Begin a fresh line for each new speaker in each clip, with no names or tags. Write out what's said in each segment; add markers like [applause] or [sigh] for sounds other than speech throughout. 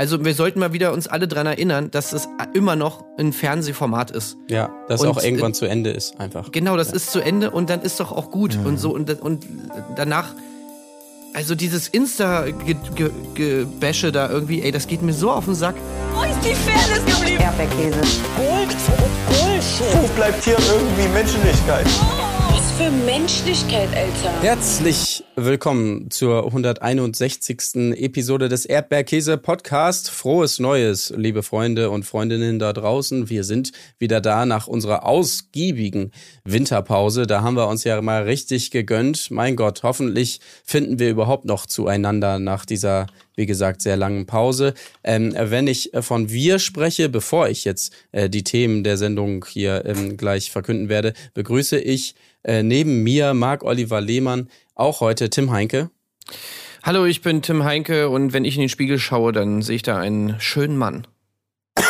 Also wir sollten mal wieder uns alle dran erinnern, dass es immer noch ein Fernsehformat ist.
Ja, dass
Und,
auch irgendwann
äh,
zu Ende ist, einfach.
Genau, das ist zu Ende und dann ist doch auch gut und so und, und danach also dieses Insta-Gebäsche da irgendwie, ey, das geht mir so auf den Sack.
Wo ist die Fairness geblieben?
Erdbeerkäse.
Gold, Bullshit.
Wo bleibt hier irgendwie Menschlichkeit?
Was für Menschlichkeit, Alter.
Herzlich willkommen zur 161. Episode des Erdbeerkäse Podcast. Frohes Neues, liebe Freunde und Freundinnen da draußen. Wir sind wieder da nach unserer ausgiebigen Winterpause. Da haben wir uns ja mal richtig gegönnt. Mein Gott, hoffentlich finden wir überhaupt noch zueinander nach dieser, wie gesagt, sehr langen Pause. Ähm, wenn ich von wir spreche, bevor ich jetzt äh, die Themen der Sendung hier ähm, gleich verkünden werde, begrüße ich äh, neben mir Marc Oliver Lehmann auch heute Tim Heinke.
Hallo, ich bin Tim Heinke und wenn ich in den Spiegel schaue, dann sehe ich da einen schönen Mann. [coughs]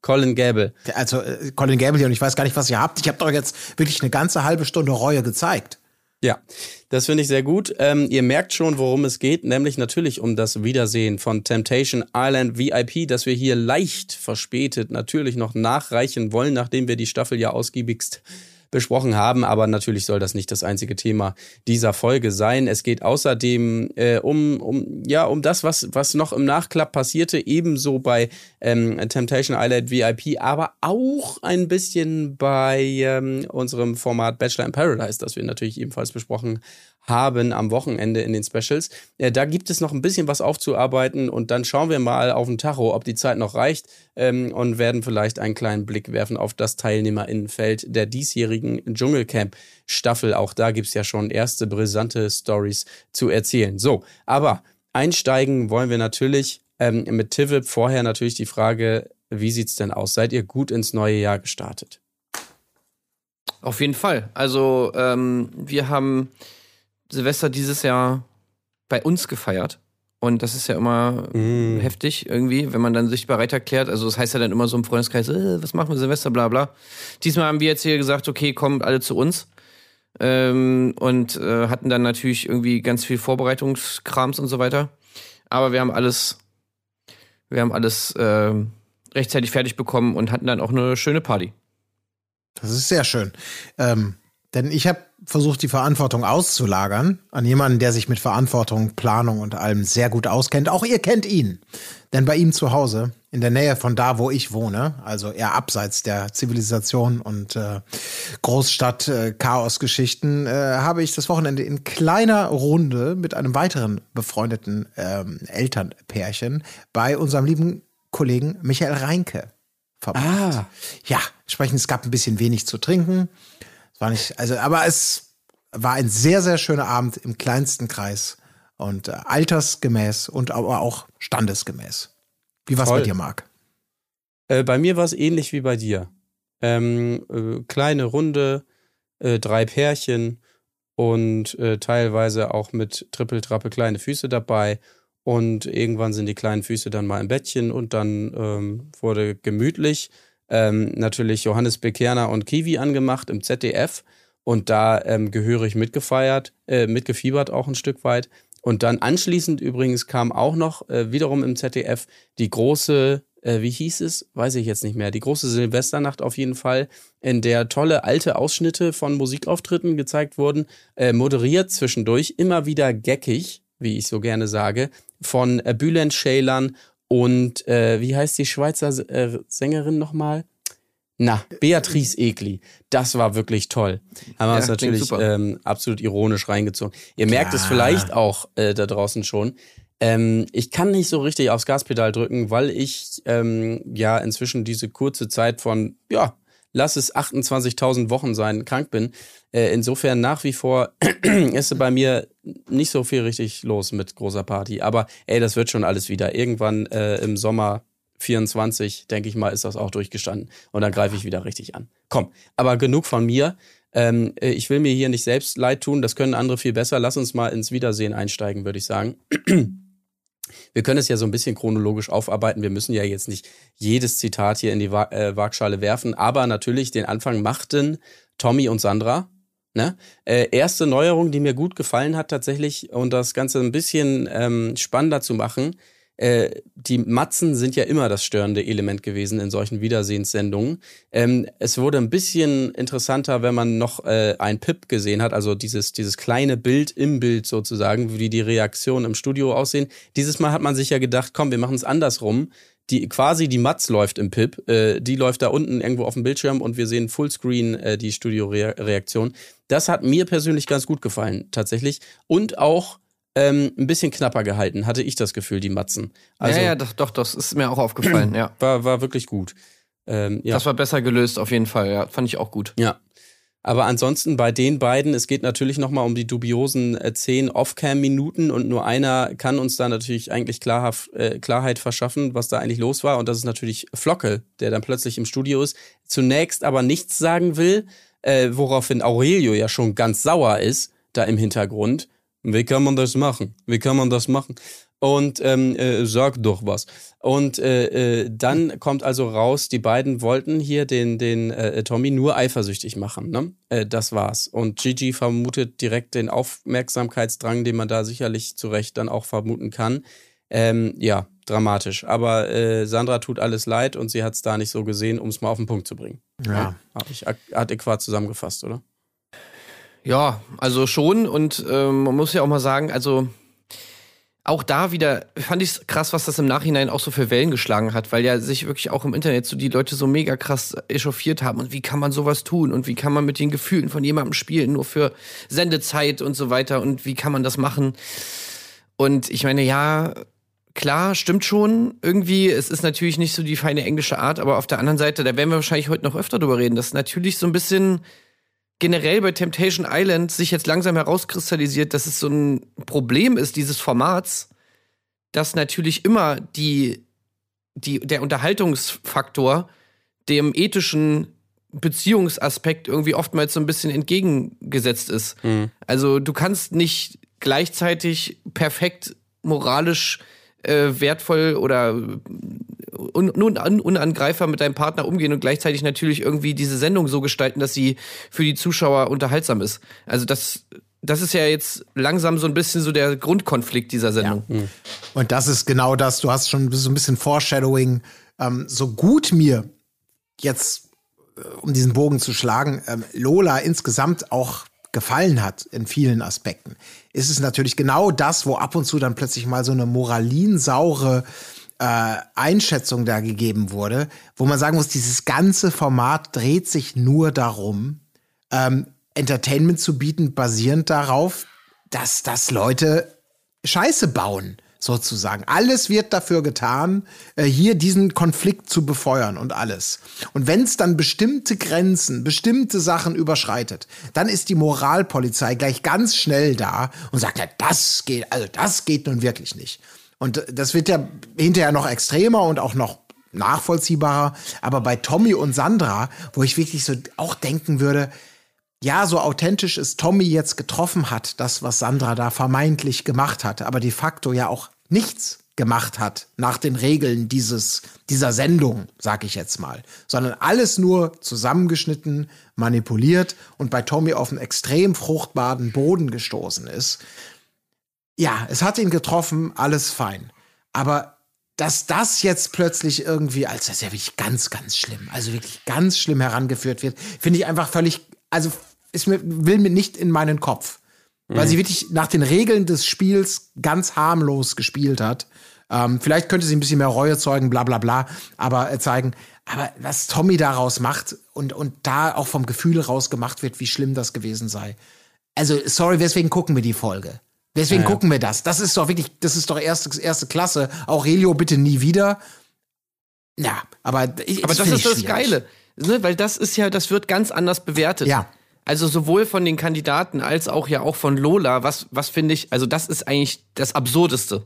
Colin Gable.
Also äh, Colin Gable hier und ich weiß gar nicht, was ihr habt. Ich habe doch jetzt wirklich eine ganze halbe Stunde Reue gezeigt.
Ja, das finde ich sehr gut. Ähm, ihr merkt schon, worum es geht, nämlich natürlich um das Wiedersehen von Temptation Island VIP, das wir hier leicht verspätet natürlich noch nachreichen wollen, nachdem wir die Staffel ja ausgiebigst besprochen haben. Aber natürlich soll das nicht das einzige Thema dieser Folge sein. Es geht außerdem äh, um, um, ja, um das, was, was noch im Nachklapp passierte, ebenso bei ähm, Temptation Island VIP, aber auch ein bisschen bei ähm, unserem Format Bachelor in Paradise, das wir natürlich ebenfalls besprochen haben am Wochenende in den Specials. Äh, da gibt es noch ein bisschen was aufzuarbeiten und dann schauen wir mal auf den Tacho, ob die Zeit noch reicht ähm, und werden vielleicht einen kleinen Blick werfen auf das Teilnehmerinnenfeld der diesjährigen Dschungelcamp-Staffel. Auch da gibt's ja schon erste brisante Stories zu erzählen. So, aber einsteigen wollen wir natürlich ähm, mit Tivip. Vorher natürlich die Frage, wie sieht's denn aus? Seid ihr gut ins neue Jahr gestartet?
Auf jeden Fall. Also ähm, wir haben Silvester dieses Jahr bei uns gefeiert. Und das ist ja immer
Mm.
heftig irgendwie, wenn man dann sich bereit erklärt. Also das heißt ja dann immer so im Freundeskreis, äh, was machen wir Silvester, bla bla. Diesmal haben wir jetzt hier gesagt, okay, kommt alle zu uns. Ähm, und äh, hatten dann natürlich irgendwie ganz viel Vorbereitungskrams und so weiter. Aber wir haben alles, wir haben alles äh, rechtzeitig fertig bekommen und hatten dann auch eine schöne Party.
Das ist sehr schön. Ähm, denn ich habe versucht, die Verantwortung auszulagern an jemanden, der sich mit Verantwortung, Planung und allem sehr gut auskennt. Auch ihr kennt ihn. Denn bei ihm zu Hause, in der Nähe von da, wo ich wohne, also eher abseits der Zivilisation und äh, Großstadt-Chaos-Geschichten, äh, habe ich das Wochenende in kleiner Runde mit einem weiteren befreundeten ähm, Elternpärchen bei unserem lieben Kollegen Michael Reinke verbracht.
Ah.
Ja, entsprechend, es gab ein bisschen wenig zu trinken. Es war nicht, also, aber es war ein sehr, sehr schöner Abend im kleinsten Kreis und äh, altersgemäß und aber auch standesgemäß. Wie war's
Toll.
bei dir, Marc?
Äh, bei mir war es ähnlich wie bei dir. Ähm, äh, kleine Runde, äh, drei Pärchen und äh, teilweise auch mit Trippeltrappe kleine Füße dabei. Und irgendwann sind die kleinen Füße dann mal im Bettchen und dann ähm, wurde gemütlich. Ähm, natürlich Johannes Bekerner und Kiwi angemacht im ZDF und da ähm, gehörig mitgefeiert, äh, mitgefiebert auch ein Stück weit. Und dann anschließend übrigens kam auch noch äh, wiederum im ZDF die große, äh, wie hieß es? Weiß ich jetzt nicht mehr. Die große Silvesternacht auf jeden Fall, in der tolle alte Ausschnitte von Musikauftritten gezeigt wurden, äh, moderiert zwischendurch, immer wieder geckig, wie ich so gerne sage, von äh, Bülent Ceylan und äh, wie heißt die Schweizer äh, Sängerin nochmal? Na, Beatrice Egli. Das war wirklich toll. Haben wir
Ja,
uns natürlich ähm, absolut ironisch reingezogen. Ihr merkt es
Klar.
vielleicht auch äh, da draußen schon. Ähm, ich kann nicht so richtig aufs Gaspedal drücken, weil ich ähm, ja inzwischen diese kurze Zeit von, ja, lass es 28.000 Wochen sein, krank bin. Äh, insofern nach wie vor [clears throat] ist bei mir nicht so viel richtig los mit großer Party. Aber ey, das wird schon alles wieder. Irgendwann äh, im Sommer 24, denke ich mal, ist das auch durchgestanden. Und dann greife ich wieder richtig an. Komm, aber genug von mir. Ähm, äh, ich will mir hier nicht selbst leid tun, das können andere viel besser. Lass uns mal ins Wiedersehen einsteigen, würde ich sagen. [clears throat] Wir können es ja so ein bisschen chronologisch aufarbeiten. Wir müssen ja jetzt nicht jedes Zitat hier in die Wa äh, Waagschale werfen, aber natürlich den Anfang machten Tommy und Sandra. Ne? Äh, erste Neuerung, die mir gut gefallen hat tatsächlich und das Ganze ein bisschen ähm, spannender zu machen, äh, die Matzen sind ja immer das störende Element gewesen in solchen Wiedersehenssendungen. Ähm, es wurde ein bisschen interessanter, wenn man noch äh, ein Pip gesehen hat, also dieses, dieses kleine Bild im Bild sozusagen, wie die Reaktionen im Studio aussehen. Dieses Mal hat man sich ja gedacht, komm, wir machen es andersrum. Die quasi die Matz läuft im Pip, äh, die läuft da unten irgendwo auf dem Bildschirm und wir sehen Fullscreen äh, die Studio-Reaktion. Das hat mir persönlich ganz gut gefallen, tatsächlich. Und auch ähm, ein bisschen knapper gehalten, hatte ich das Gefühl, die Matzen. Also,
ja, ja, doch, doch, das ist mir auch aufgefallen, [clears throat] ja.
War, war wirklich gut. Ähm, ja.
Das war besser gelöst, auf jeden Fall, ja. Fand ich auch gut.
Ja. Aber ansonsten bei den beiden, es geht natürlich nochmal um die dubiosen äh, 10 Off-Cam-Minuten und nur einer kann uns da natürlich eigentlich klarhaft, äh, Klarheit verschaffen, was da eigentlich los war. Und das ist natürlich Flocke, der dann plötzlich im Studio ist, zunächst aber nichts sagen will, äh, woraufhin Aurelio ja schon ganz sauer ist, da im Hintergrund. Wie kann man das machen? Wie kann man das machen? Und ähm, äh, sag doch was. Und äh, äh, dann kommt also raus, die beiden wollten hier den, den äh, Tommy nur eifersüchtig machen. Ne? Äh, das war's. Und Gigi vermutet direkt den Aufmerksamkeitsdrang, den man da sicherlich zu Recht dann auch vermuten kann. Ähm, ja, dramatisch. Aber äh, Sandra tut alles leid und sie hat es da nicht so gesehen, um es mal auf den Punkt zu bringen.
Ja.
Habe ich adäquat zusammengefasst, oder?
Ja, also schon. Und ähm, man muss ja auch mal sagen, also auch da wieder fand ich es krass, was das im Nachhinein auch so für Wellen geschlagen hat, weil ja sich wirklich auch im Internet so die Leute so mega krass echauffiert haben. Und wie kann man sowas tun? Und wie kann man mit den Gefühlen von jemandem spielen, nur für Sendezeit und so weiter? Und wie kann man das machen? Und ich meine, ja, klar, stimmt schon. Irgendwie, es ist natürlich nicht so die feine englische Art, aber auf der anderen Seite, da werden wir wahrscheinlich heute noch öfter drüber reden, dass natürlich so ein bisschen generell bei Temptation Island sich jetzt langsam herauskristallisiert, dass es so ein Problem ist, dieses Formats, dass natürlich immer die, die, der Unterhaltungsfaktor dem ethischen Beziehungsaspekt irgendwie oftmals so ein bisschen entgegengesetzt ist.
Mhm.
Also du kannst nicht gleichzeitig perfekt moralisch äh, wertvoll oder un un unangreifer mit deinem Partner umgehen und gleichzeitig natürlich irgendwie diese Sendung so gestalten, dass sie für die Zuschauer unterhaltsam ist. Also das, das ist ja jetzt langsam so ein bisschen so der Grundkonflikt dieser Sendung.
Ja. Und das ist genau das. Du hast schon so ein bisschen Foreshadowing. Ähm, so gut mir jetzt, äh, um diesen Bogen zu schlagen, ähm, Lola insgesamt auch gefallen hat in vielen Aspekten, ist es natürlich genau das, wo ab und zu dann plötzlich mal so eine moralinsaure äh, Einschätzung da gegeben wurde, wo man sagen muss, dieses ganze Format dreht sich nur darum, ähm, Entertainment zu bieten, basierend darauf, dass, dass Leute Scheiße bauen, sozusagen. Alles wird dafür getan, äh, hier diesen Konflikt zu befeuern und alles. Und wenn es dann bestimmte Grenzen, bestimmte Sachen überschreitet, dann ist die Moralpolizei gleich ganz schnell da und sagt, ja, das geht, also das geht nun wirklich nicht. Und das wird ja hinterher noch extremer und auch noch nachvollziehbarer. Aber bei Tommy und Sandra, wo ich wirklich so auch denken würde, ja, so authentisch es Tommy jetzt getroffen hat, das, was Sandra da vermeintlich gemacht hatte, aber de facto ja auch nichts gemacht hat nach den Regeln dieses, dieser Sendung, sag ich jetzt mal, sondern alles nur zusammengeschnitten, manipuliert und bei Tommy auf einen extrem fruchtbaren Boden gestoßen ist. Ja, es hat ihn getroffen, alles fein. Aber dass das jetzt plötzlich irgendwie, als das ist ja wirklich ganz, ganz schlimm, also wirklich ganz schlimm herangeführt wird, finde ich einfach völlig, also ist mir, will mir nicht in meinen Kopf. Weil
Mhm.
sie wirklich nach den Regeln des Spiels ganz harmlos gespielt hat. Ähm, vielleicht könnte sie ein bisschen mehr Reue zeugen, bla bla bla, aber äh, zeigen. Aber was Tommy daraus macht und, und da auch vom Gefühl raus gemacht wird, wie schlimm das gewesen sei. Also, sorry, weswegen gucken wir die Folge? Deswegen
Ja, ja.
gucken wir das. Das ist doch wirklich, das ist doch erste, erste Klasse. Aurelio bitte nie wieder. Ja, aber ich,
Aber das
find
ist das. Geile, ne? weil das ist ja, das wird ganz anders bewertet.
Ja.
Also sowohl von den Kandidaten als auch ja auch von Lola, was, was finde ich, also das ist eigentlich das Absurdeste.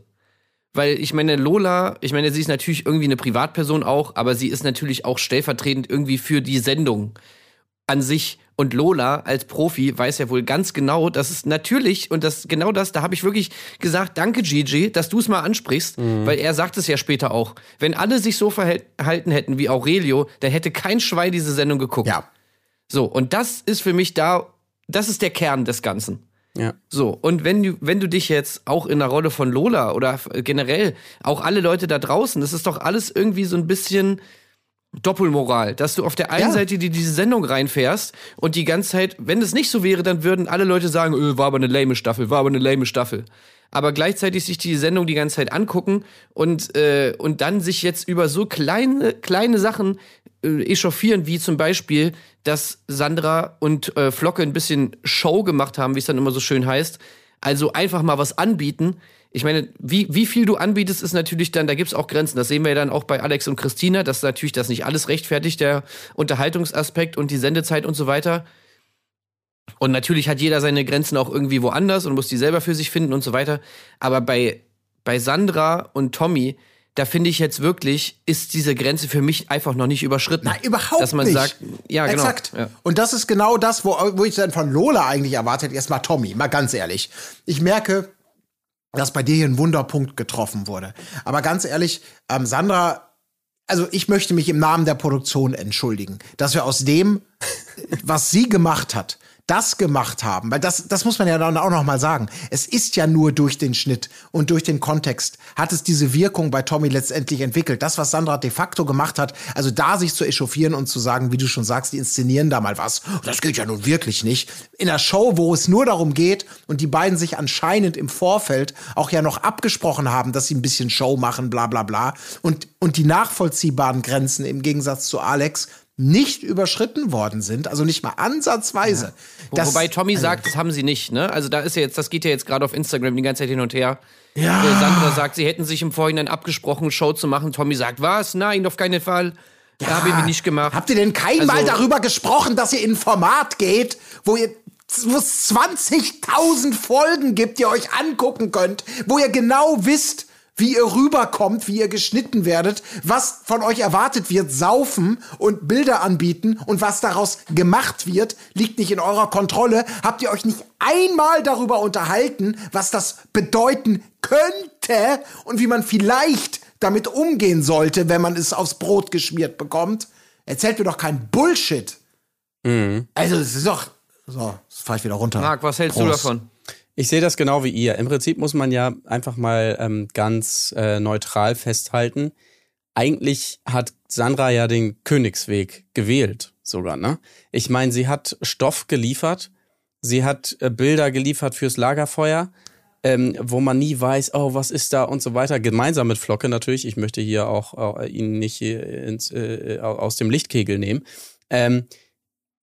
Weil ich meine, Lola, ich meine, sie ist natürlich irgendwie eine Privatperson auch, aber sie ist natürlich auch stellvertretend irgendwie für die Sendung an sich. Und Lola als Profi weiß ja wohl ganz genau, dass es natürlich, und das genau das, da habe ich wirklich gesagt, danke Gigi, dass du es mal ansprichst, weil er sagt es ja später auch. Wenn alle sich so verhalten hätten wie Aurelio, dann hätte kein Schwein diese Sendung geguckt.
Ja.
So, und das ist für mich da, das ist der Kern des Ganzen.
Ja.
So, und wenn du, wenn du dich jetzt auch in der Rolle von Lola oder generell auch alle Leute da draußen, das ist doch alles irgendwie so ein bisschen Doppelmoral, dass du auf der einen
Ja.
Seite die diese Sendung reinfährst und die ganze Zeit, wenn es nicht so wäre, dann würden alle Leute sagen, öh, war aber eine lame Staffel, war aber eine lame Staffel. Aber gleichzeitig sich die Sendung die ganze Zeit angucken und, äh, und dann sich jetzt über so kleine, kleine Sachen äh, echauffieren, wie zum Beispiel, dass Sandra und äh, Flocke ein bisschen Show gemacht haben, wie es dann immer so schön heißt. Also einfach mal was anbieten. Ich meine, wie, wie viel du anbietest, ist natürlich dann, da gibt's auch Grenzen. Das sehen wir ja dann auch bei Alex und Christina, dass natürlich das nicht alles rechtfertigt, der Unterhaltungsaspekt und die Sendezeit und so weiter. Und natürlich hat jeder seine Grenzen auch irgendwie woanders und muss die selber für sich finden und so weiter. Aber bei, bei Sandra und Tommy, da finde ich jetzt wirklich, ist diese Grenze für mich einfach noch nicht überschritten.
Nein, überhaupt
Dass man
nicht.
sagt, ja, genau.
Exakt.
Ja.
Und das ist genau das, wo, wo ich dann von Lola eigentlich erwartet, erstmal Tommy, mal ganz ehrlich. Ich merke, dass bei dir hier ein Wunderpunkt getroffen wurde. Aber ganz ehrlich, ähm, Sandra, also ich möchte mich im Namen der Produktion entschuldigen, dass wir aus dem, was sie gemacht hat, das gemacht haben, weil das, das muss man ja dann auch noch mal sagen. Es ist ja nur durch den Schnitt und durch den Kontext hat es diese Wirkung bei Tommy letztendlich entwickelt. Das, was Sandra de facto gemacht hat, also da sich zu echauffieren und zu sagen, wie du schon sagst, die inszenieren da mal was, das geht ja nun wirklich nicht. In einer Show, wo es nur darum geht und die beiden sich anscheinend im Vorfeld auch ja noch abgesprochen haben, dass sie ein bisschen Show machen, bla bla bla und, und die nachvollziehbaren Grenzen im Gegensatz zu Alex nicht überschritten worden sind, also nicht mal ansatzweise.
Wo-
Das-
Wobei Tommy sagt, das haben sie nicht, ne? Also da ist ja jetzt, das geht ja jetzt gerade auf Instagram die ganze Zeit hin und her.
Ja.
Äh, Sandra sagt, sie hätten sich im Vorhinein abgesprochen, Show zu machen. Tommy sagt, was? Nein, auf keinen Fall. Da haben wir nicht gemacht.
Habt ihr denn keinmal
Also-
darüber gesprochen, dass ihr in ein Format geht, wo ihr wo es 20.000 Folgen gibt, die ihr euch angucken könnt, wo ihr genau wisst, wie ihr rüberkommt, wie ihr geschnitten werdet, was von euch erwartet wird, saufen und Bilder anbieten und was daraus gemacht wird, liegt nicht in eurer Kontrolle. Habt ihr euch nicht einmal darüber unterhalten, was das bedeuten könnte und wie man vielleicht damit umgehen sollte, wenn man es aufs Brot geschmiert bekommt? Erzählt mir doch kein Bullshit. Also, es ist doch. So, jetzt fahr ich wieder runter.
Marc, was hältst du
Prost.
davon?
Ich sehe das genau wie ihr. Im Prinzip muss man ja einfach mal ähm, ganz äh, neutral festhalten. Eigentlich hat Sandra ja den Königsweg gewählt, sogar, ne? Ich meine, sie hat Stoff geliefert, sie hat äh, Bilder geliefert fürs Lagerfeuer, ähm, wo man nie weiß, oh, was ist da und so weiter. Gemeinsam mit Flocke natürlich. Ich möchte hier auch äh, ihn nicht hier ins, äh, aus dem Lichtkegel nehmen. Ähm,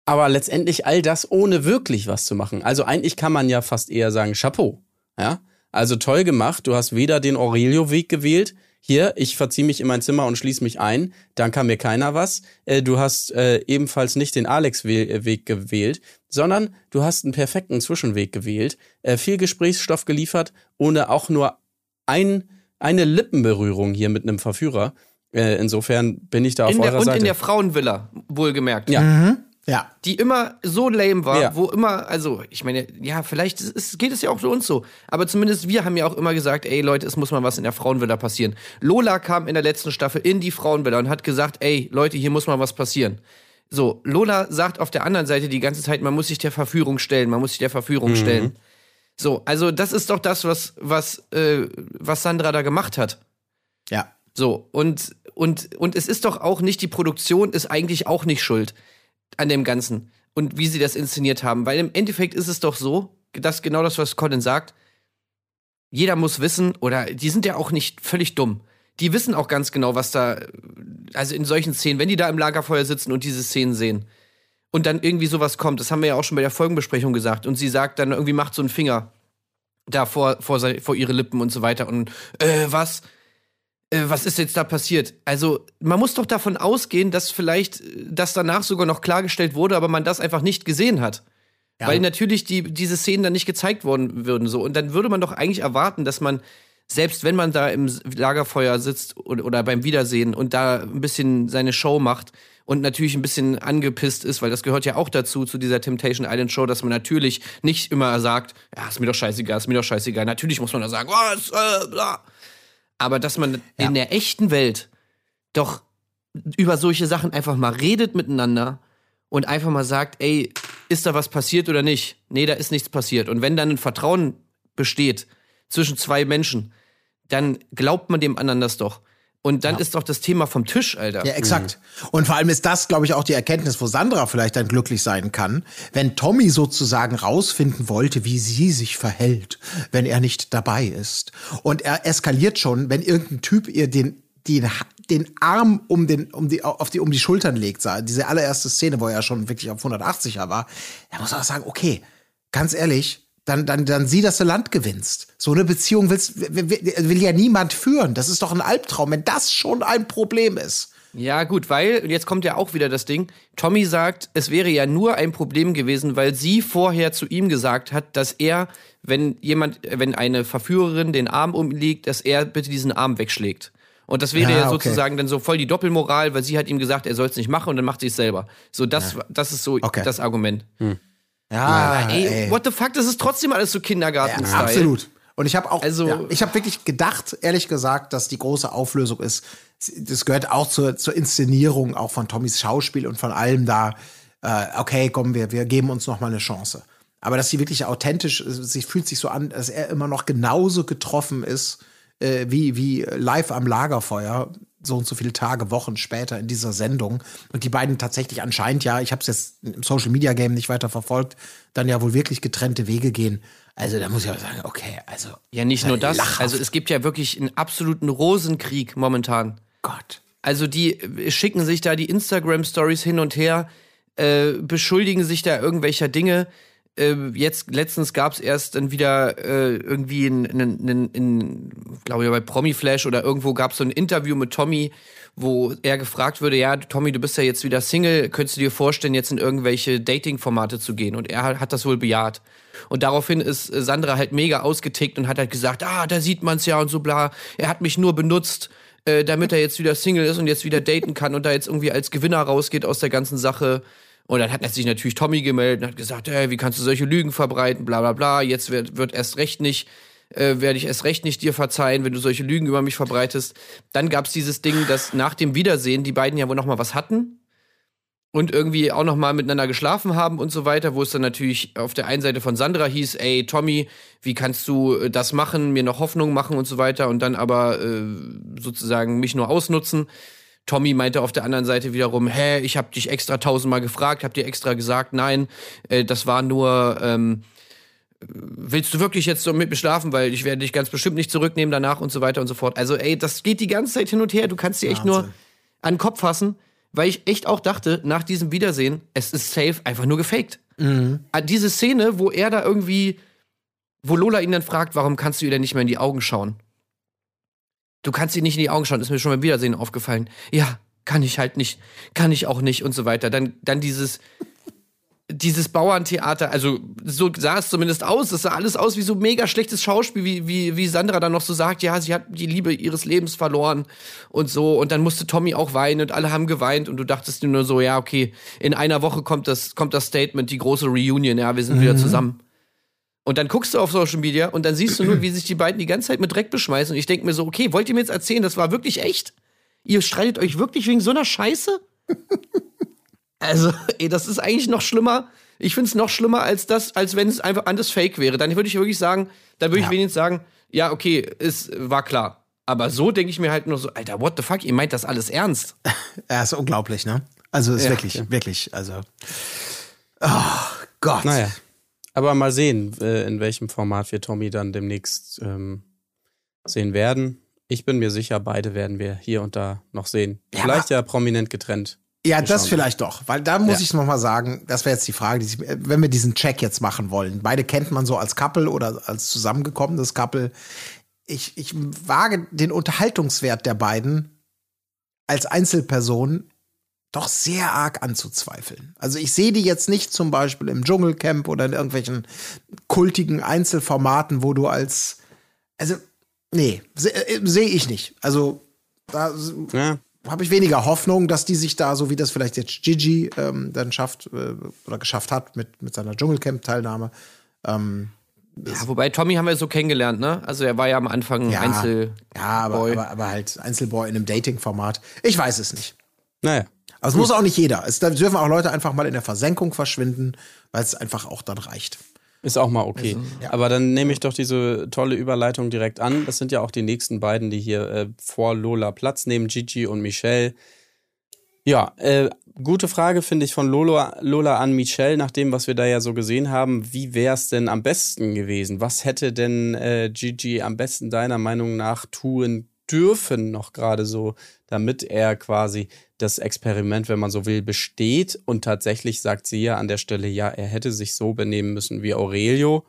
aber letztendlich all das ohne wirklich was zu machen. Also eigentlich kann man ja fast eher sagen Chapeau. Ja? Also toll gemacht. Du hast weder den Aurelio-Weg gewählt. Hier, ich verziehe mich in mein Zimmer und schließe mich ein. Dann kann mir keiner was. Äh, du hast äh, ebenfalls nicht den Alex-Weg gewählt, sondern du hast einen perfekten Zwischenweg gewählt. Äh, viel Gesprächsstoff geliefert, ohne auch nur ein, eine Lippenberührung hier mit einem Verführer. Äh, insofern bin ich da auf
In der,
eurer
und
Seite.
in der Frauenvilla, wohlgemerkt.
Ja.
Ja.
Die immer so lame war,
Ja.
wo immer, also, ich meine, ja, vielleicht ist, geht es ja auch für uns so. Aber zumindest wir haben ja auch immer gesagt, ey Leute, es muss mal was in der Frauenvilla passieren. Lola kam in der letzten Staffel in die Frauenvilla und hat gesagt, ey Leute, hier muss mal was passieren. So, Lola sagt auf der anderen Seite die ganze Zeit, man muss sich der Verführung stellen, man muss sich der Verführung stellen. So, also das ist doch das, was, was, äh, was Sandra da gemacht hat.
Ja.
So, und, und, und es ist doch auch nicht, die Produktion ist eigentlich auch nicht schuld an dem Ganzen und wie sie das inszeniert haben. Weil im Endeffekt ist es doch so, dass genau das, was Colin sagt, jeder muss wissen, oder die sind ja auch nicht völlig dumm. Die wissen auch ganz genau, was da, also in solchen Szenen, wenn die da im Lagerfeuer sitzen und diese Szenen sehen und dann irgendwie sowas kommt, das haben wir ja auch schon bei der Folgenbesprechung gesagt, und sie sagt dann irgendwie, macht so einen Finger da vor, vor, vor ihre Lippen und so weiter und äh, was? Äh, was ist jetzt da passiert? Also, man muss doch davon ausgehen, dass vielleicht äh, das danach sogar noch klargestellt wurde, aber man das einfach nicht gesehen hat. Weil natürlich die, diese Szenen dann nicht gezeigt worden würden. So. Und dann würde man doch eigentlich erwarten, dass man, selbst wenn man da im Lagerfeuer sitzt oder, oder beim Wiedersehen und da ein bisschen seine Show macht und natürlich ein bisschen angepisst ist, weil das gehört ja auch dazu, zu dieser Temptation Island Show, dass man natürlich nicht immer sagt, ja, ist mir doch scheißegal, ist mir doch scheißegal. Natürlich muss man da sagen, was, äh, bla. Aber dass man in der echten Welt doch über solche Sachen einfach mal redet miteinander und einfach mal sagt, ey, ist da was passiert oder nicht? Nee, da ist nichts passiert. Und wenn dann ein Vertrauen besteht zwischen zwei Menschen, dann glaubt man dem anderen das doch. Und dann ist doch das Thema vom Tisch, Alter.
Ja, exakt. Und vor allem ist das, glaube ich, auch die Erkenntnis, wo Sandra vielleicht dann glücklich sein kann, wenn Tommy sozusagen rausfinden wollte, wie sie sich verhält, wenn er nicht dabei ist. Und er eskaliert schon, wenn irgendein Typ ihr den den, den Arm um den um die auf die um die Schultern legt, sah. diese allererste Szene, wo er schon wirklich auf 180er war, da muss man auch sagen, okay, ganz ehrlich, dann, dann, dann sieh, dass du Land gewinnst. So eine Beziehung willst, will, will ja niemand führen. Das ist doch ein Albtraum, wenn das schon ein Problem ist.
Ja, gut, weil, und jetzt kommt ja auch wieder das Ding, Tommy sagt, es wäre ja nur ein Problem gewesen, weil sie vorher zu ihm gesagt hat, dass er, wenn jemand, wenn eine Verführerin den Arm umlegt, dass er bitte diesen Arm wegschlägt. Und das wäre
Ja,
ja,
okay.
sozusagen dann so voll die Doppelmoral, weil sie hat ihm gesagt, er soll es nicht machen und dann macht sie es selber. So, das, das ist so
Okay.
das Argument.
Ja,
Ey, what the fuck, das ist trotzdem alles so Kindergarten-Style.
Absolut. Und ich habe auch,
Also-
ja, ich habe wirklich gedacht, ehrlich gesagt, dass die große Auflösung ist. Das gehört auch zur, zur Inszenierung, auch von Tommys Schauspiel und von allem da. Äh, okay, komm, wir, wir geben uns noch mal eine Chance. Aber dass sie wirklich authentisch, sie fühlt sich so an, dass er immer noch genauso getroffen ist äh, wie wie live am Lagerfeuer so und so viele Tage, Wochen später in dieser Sendung und die beiden tatsächlich anscheinend ja, ich habe es jetzt im Social Media Game nicht weiter verfolgt, dann ja wohl wirklich getrennte Wege gehen. Also da muss ich auch sagen, okay, also
Ja, nicht nur das.
Lachhaft.
Also es gibt ja wirklich einen absoluten Rosenkrieg momentan.
Gott.
Also die schicken sich da die Instagram-Stories hin und her, äh, beschuldigen sich da irgendwelcher Dinge. Äh, jetzt letztens gab es erst dann wieder äh, irgendwie in, in, in, in glaube ich, bei Promiflash oder irgendwo gab es so ein Interview mit Tommy, wo er gefragt würde, ja, Tommy, du bist ja jetzt wieder Single, könntest du dir vorstellen, jetzt in irgendwelche Dating-Formate zu gehen? Und er hat, das wohl bejaht. Und daraufhin ist Sandra halt mega ausgetickt und hat halt gesagt, ah, da sieht man's ja und so bla. Er hat mich nur benutzt, äh, damit er jetzt wieder Single ist und jetzt wieder daten kann und da jetzt irgendwie als Gewinner rausgeht aus der ganzen Sache. Und dann hat sich natürlich Tommy gemeldet und hat gesagt, hey, wie kannst du solche Lügen verbreiten, bla bla bla, jetzt wird, wird erst recht nicht, äh, werde ich erst recht nicht dir verzeihen, wenn du solche Lügen über mich verbreitest. Dann gab's dieses Ding, dass nach dem Wiedersehen die beiden ja wohl noch mal was hatten und irgendwie auch noch mal miteinander geschlafen haben und so weiter, wo es dann natürlich auf der einen Seite von Sandra hieß, ey Tommy, wie kannst du äh, das machen, mir noch Hoffnung machen und so weiter und dann aber äh, sozusagen mich nur ausnutzen. Tommy meinte auf der anderen Seite wiederum, hä, ich habe dich extra tausendmal gefragt, hab dir extra gesagt, nein, äh, das war nur, ähm, willst du wirklich jetzt so mit mir schlafen, weil ich werde dich ganz bestimmt nicht zurücknehmen danach und so weiter und so fort. Also ey, das geht die ganze Zeit hin und her, du kannst dir echt nur an den Kopf fassen, weil ich echt auch dachte, nach diesem Wiedersehen, es ist safe einfach nur gefaked. Ah, Diese Szene, wo er da irgendwie, wo Lola ihn dann fragt, warum kannst du ihr denn nicht mehr in die Augen schauen? Du kannst ihr nicht in die Augen schauen, ist mir schon beim Wiedersehen aufgefallen. Ja, kann ich halt nicht, kann ich auch nicht und so weiter. Dann, dann dieses, dieses Bauerntheater, also so sah es zumindest aus. Es sah alles aus wie so mega schlechtes Schauspiel, wie, wie, wie Sandra dann noch so sagt, ja, sie hat die Liebe ihres Lebens verloren und so. Und dann musste Tommy auch weinen und alle haben geweint und du dachtest nur so, ja, okay, in einer Woche kommt das, kommt das Statement, die große Reunion, ja, wir sind wieder zusammen. Und dann guckst du auf Social Media und dann siehst du nur, [clears throat] wie sich die beiden die ganze Zeit mit Dreck beschmeißen. Und ich denke mir so, okay, wollt ihr mir jetzt erzählen, das war wirklich echt? Ihr streitet euch wirklich wegen so einer Scheiße? [laughs] Also, ey, das ist eigentlich noch schlimmer. Ich find's noch schlimmer als das, als wenn es einfach anders Fake wäre. Dann würde ich wirklich sagen, dann würde ich
Ja.
wenigstens sagen, ja, okay, es war klar. Aber so denke ich mir halt nur so, Alter, what the fuck, ihr meint das alles ernst? [laughs]
Ja, ist unglaublich, ne? Also ist
Ja.
wirklich, wirklich, also. Oh Gott.
Naja. Aber mal sehen, äh, in welchem Format wir Tommy dann demnächst ähm, sehen werden. Ich bin mir sicher, beide werden wir hier und da noch sehen. Vielleicht ja prominent getrennt.
Ja, das vielleicht doch, weil da muss
Ja.
ich noch mal sagen, das wäre jetzt die Frage, die sich, wenn wir diesen Check jetzt machen wollen. Beide kennt man so als Couple oder als zusammengekommenes Couple. Ich, ich wage den Unterhaltungswert der beiden als Einzelperson doch sehr arg anzuzweifeln. Also ich sehe die jetzt nicht zum Beispiel im Dschungelcamp oder in irgendwelchen kultigen Einzelformaten, wo du als, also, nee, se- äh, sehe ich nicht. Also, da
Ja,
habe ich weniger Hoffnung, dass die sich da, so wie das vielleicht jetzt Gigi ähm, dann schafft äh, oder geschafft hat mit, mit seiner Dschungelcamp-Teilnahme. Ähm,
Ja, wobei Tommy haben wir so kennengelernt, ne? Also er war ja am Anfang
Ja.
Einzel.
ja, aber,
Boy.
aber, aber halt Einzelboy in einem Dating-Format. Ich weiß es nicht.
naja.
Also es muss auch nicht jeder. Es da dürfen auch Leute einfach mal in der Versenkung verschwinden, weil es einfach auch dann reicht.
Ist auch mal okay.
ja.
Aber dann nehme ich doch diese tolle Überleitung direkt an. Das sind ja auch die nächsten beiden, die hier äh, vor Lola Platz nehmen, Gigi und Michelle. Ja, äh, gute Frage finde ich von Lola, Lola an Michelle, nach dem, was wir da ja so gesehen haben. Wie wäre es denn am besten gewesen? Was hätte denn äh, Gigi am besten deiner Meinung nach tun dürfen, noch gerade so, damit er quasi das Experiment, wenn man so will, besteht? Und tatsächlich sagt sie ja an der Stelle, ja, er hätte sich so benehmen müssen wie Aurelio.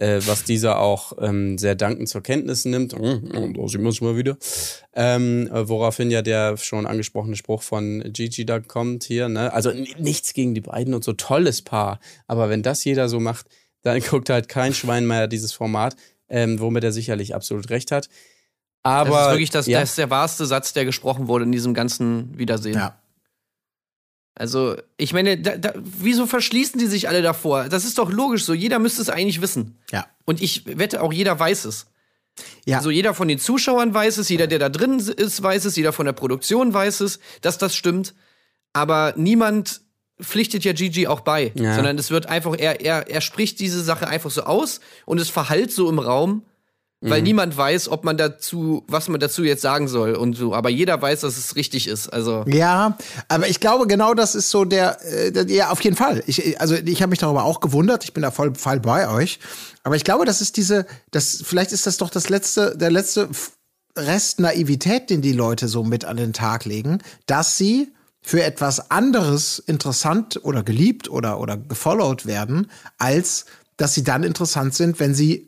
Äh, was dieser auch ähm, sehr dankend zur Kenntnis nimmt. Da sieht man es mal wieder. Ähm, äh, woraufhin ja der schon angesprochene Spruch von Gigi da kommt hier. Ne? Also nichts gegen die beiden und so tolles Paar. Aber wenn das jeder so macht, dann [laughs] guckt halt kein Schwein mehr dieses Format, ähm, womit er sicherlich absolut recht hat. Aber
das ist wirklich das,
ja,
das ist der wahrste Satz, der gesprochen wurde in diesem ganzen Wiedersehen.
Ja.
Also, ich meine, da, da, wieso verschließen die sich alle davor? Das ist doch logisch so. Jeder müsste es eigentlich wissen.
Ja.
Und ich wette, auch jeder weiß es.
Ja.
Also jeder von den Zuschauern weiß es, jeder, der da drin ist, weiß es, jeder von der Produktion weiß es, dass das stimmt. Aber niemand pflichtet ja Gigi auch bei,
Ja.
sondern es wird einfach, er, er, er spricht diese Sache einfach so aus und es verhallt so im Raum,
Mhm.
weil niemand weiß, ob man dazu, was man dazu jetzt sagen soll und so. Aber jeder weiß, dass es richtig ist. Also
Ja, aber ich glaube, genau das ist so der, äh, ja, auf jeden Fall. Ich, also ich habe mich darüber auch gewundert, ich bin da voll, voll bei euch. Aber ich glaube, das ist diese, das, vielleicht ist das doch das letzte, der letzte Rest Naivität, den die Leute so mit an den Tag legen, dass sie für etwas anderes interessant oder geliebt oder, oder gefollowt werden, als dass sie dann interessant sind, wenn sie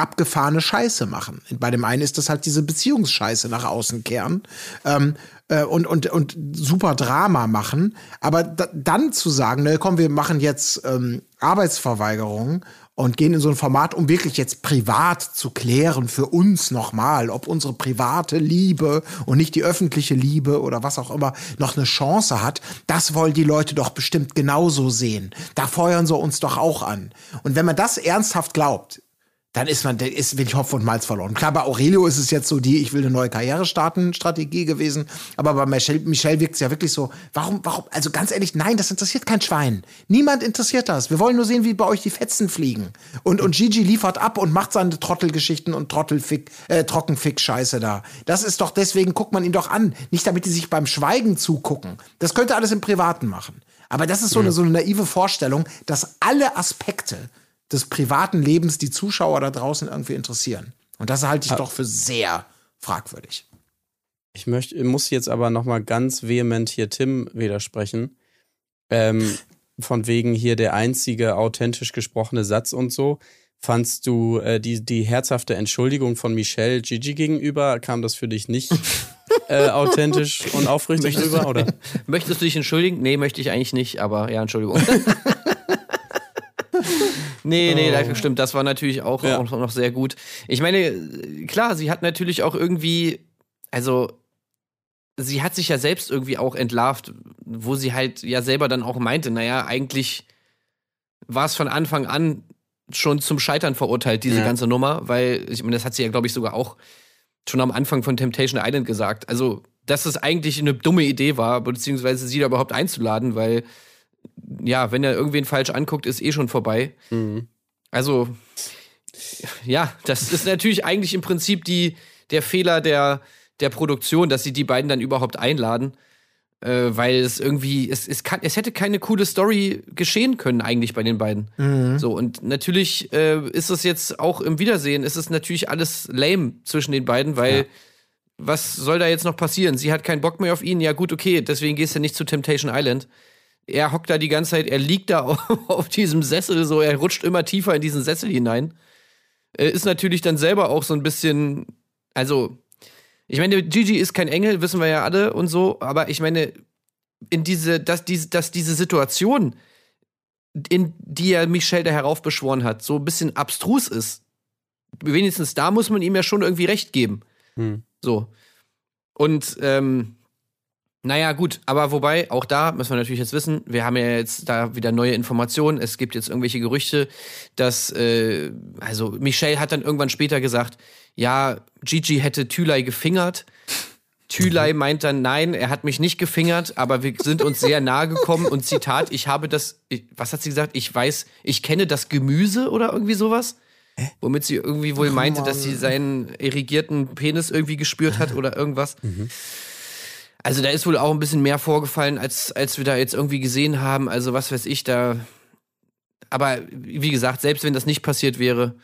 abgefahrene Scheiße machen. Bei dem einen ist das halt diese Beziehungsscheiße nach außen kehren ähm, äh, und, und, und super Drama machen. Aber da, dann zu sagen, ne, komm, wir machen jetzt ähm, Arbeitsverweigerung und gehen in so ein Format, um wirklich jetzt privat zu klären für uns nochmal, ob unsere private Liebe und nicht die öffentliche Liebe oder was auch immer noch eine Chance hat, das wollen die Leute doch bestimmt genauso sehen. Da feuern sie uns doch auch an. Und wenn man das ernsthaft glaubt, dann ist man, ist wirklich Hopf und Malz verloren. Klar, bei Aurelio ist es jetzt so die, ich will eine neue Karriere starten, Strategie gewesen. Aber bei Michelle, Michelle wirkt es ja wirklich so, warum, warum, also ganz ehrlich, nein, das interessiert kein Schwein. Niemand interessiert das. Wir wollen nur sehen, wie bei euch die Fetzen fliegen. Und, und Gigi liefert ab und macht seine Trottelgeschichten und Trottelfick, äh, Trockenfick-Scheiße da. Das ist doch, deswegen guckt man ihn doch an. Nicht damit die sich beim Schweigen zugucken. Das könnte alles im Privaten machen. Aber das ist so eine, so eine naive Vorstellung, dass alle Aspekte des privaten Lebens die Zuschauer da draußen irgendwie interessieren. Und das halte ich doch für sehr fragwürdig.
Ich möchte, muss jetzt aber nochmal ganz vehement hier Tim widersprechen. Ähm, von wegen hier der einzige authentisch gesprochene Satz und so. Fandst du äh, die, die herzhafte Entschuldigung von Michelle Gigi gegenüber, kam das für dich nicht [laughs] äh, authentisch und aufrichtig rüber? Oder? [laughs]
Möchtest du dich entschuldigen? Nee, möchte ich eigentlich nicht, aber ja, Entschuldigung. [laughs] nee, nee, das stimmt. Das war natürlich auch,
Ja.
auch noch sehr gut. Ich meine, klar, sie hat natürlich auch irgendwie, also sie hat sich ja selbst irgendwie auch entlarvt, wo sie halt ja selber dann auch meinte, naja, eigentlich war es von Anfang an schon zum Scheitern verurteilt, diese
Ja.
ganze Nummer, weil, ich meine, das hat sie ja, glaube ich, sogar auch schon am Anfang von Temptation Island gesagt. Also, dass es eigentlich eine dumme Idee war, beziehungsweise sie da überhaupt einzuladen, weil, ja, wenn er irgendwen falsch anguckt, ist eh schon vorbei. Also, ja, das ist natürlich eigentlich im Prinzip die, der Fehler der, der Produktion, dass sie die beiden dann überhaupt einladen. Äh, weil es irgendwie, es, es, kann, es hätte keine coole Story geschehen können, eigentlich bei den beiden. So, und natürlich äh, ist es jetzt auch im Wiedersehen, ist es natürlich alles lame zwischen den beiden, weil was soll da jetzt noch passieren? Sie hat keinen Bock mehr auf ihn, ja gut, okay, deswegen gehst du nicht zu Temptation Island. Er hockt da die ganze Zeit, er liegt da [laughs] auf, diesem Sessel, so, er rutscht immer tiefer in diesen Sessel hinein. Äh, ist natürlich dann selber auch so ein bisschen, also, ich meine, Gigi ist kein Engel, wissen wir ja alle und so, aber ich meine, in diese, dass diese, dass diese Situation, in die er Michelle da heraufbeschworen hat, so ein bisschen abstrus ist. Wenigstens da muss man ihm ja schon irgendwie recht geben.
Hm.
So. Und, ähm, naja, gut, aber wobei, auch da müssen wir natürlich jetzt wissen, wir haben ja jetzt da wieder neue Informationen. Es gibt jetzt irgendwelche Gerüchte, dass, äh, also Michelle hat dann irgendwann später gesagt, ja, Gigi hätte Thülei gefingert. Thülei meint dann, nein, er hat mich nicht gefingert, aber wir sind uns sehr nahe gekommen und Zitat, ich habe das, ich, was hat sie gesagt? Ich weiß, ich kenne das Gemüse oder irgendwie sowas? Womit sie irgendwie wohl meinte, dass sie seinen irrigierten Penis irgendwie gespürt hat oder irgendwas. Also da ist wohl auch ein bisschen mehr vorgefallen, als, als wir da jetzt irgendwie gesehen haben. Also was weiß ich da. Aber wie gesagt, selbst wenn das nicht passiert wäre,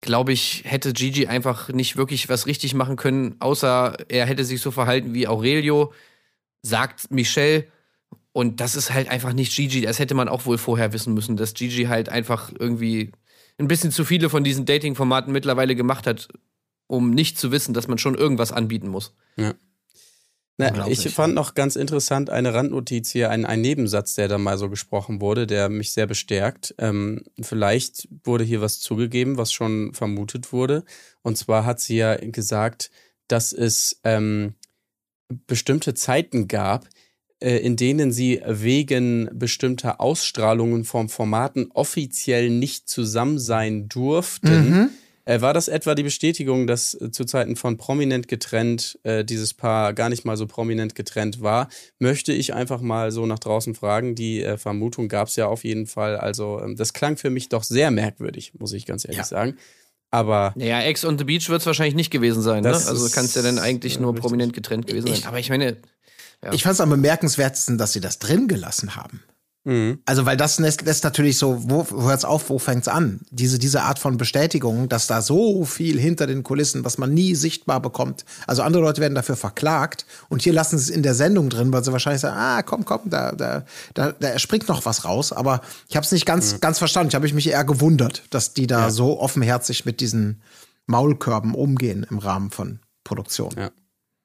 glaube ich, hätte Gigi einfach nicht wirklich was richtig machen können, außer er hätte sich so verhalten wie Aurelio, sagt Michelle. Und das ist halt einfach nicht Gigi. Das hätte man auch wohl vorher wissen müssen, dass Gigi halt einfach irgendwie ein bisschen zu viele von diesen Dating-Formaten mittlerweile gemacht hat, um nicht zu wissen, dass man schon irgendwas anbieten muss.
Ja. Na, ich fand noch ganz interessant eine Randnotiz hier, ein, ein Nebensatz, der da mal so gesprochen wurde, der mich sehr bestärkt. Ähm, vielleicht wurde hier was zugegeben, was schon vermutet wurde. Und zwar hat sie ja gesagt, dass es ähm, bestimmte Zeiten gab, äh, in denen sie wegen bestimmter Ausstrahlungen vom Formaten offiziell nicht zusammen sein durften. Äh, war das etwa die Bestätigung, dass äh, zu Zeiten von prominent getrennt äh, dieses Paar gar nicht mal so prominent getrennt war? Möchte ich einfach mal so nach draußen fragen. Die äh, Vermutung gab es ja auf jeden Fall. Also ähm, das klang für mich doch sehr merkwürdig, muss ich ganz ehrlich
Ja.
sagen. Aber
Naja, Ex on the Beach wird es wahrscheinlich nicht gewesen sein. Ne? Also kann es ja dann eigentlich nur
richtig.
prominent getrennt gewesen sein. Aber ich meine,
Ich fand es am bemerkenswertesten, dass sie das drin gelassen haben.
Mh,
Also, weil das lässt, lässt natürlich so, wo, wo hört's auf, wo fängt's an? Diese, diese Art von Bestätigung, dass da so viel hinter den Kulissen, was man nie sichtbar bekommt. Also andere Leute werden dafür verklagt und hier lassen sie es in der Sendung drin, weil sie wahrscheinlich sagen, ah, komm, komm, da, da, da, da springt noch was raus. Aber ich habe es nicht ganz, ganz verstanden. Ich habe mich eher gewundert, dass die da so offenherzig mit diesen Maulkörben umgehen im Rahmen von Produktion.
ja.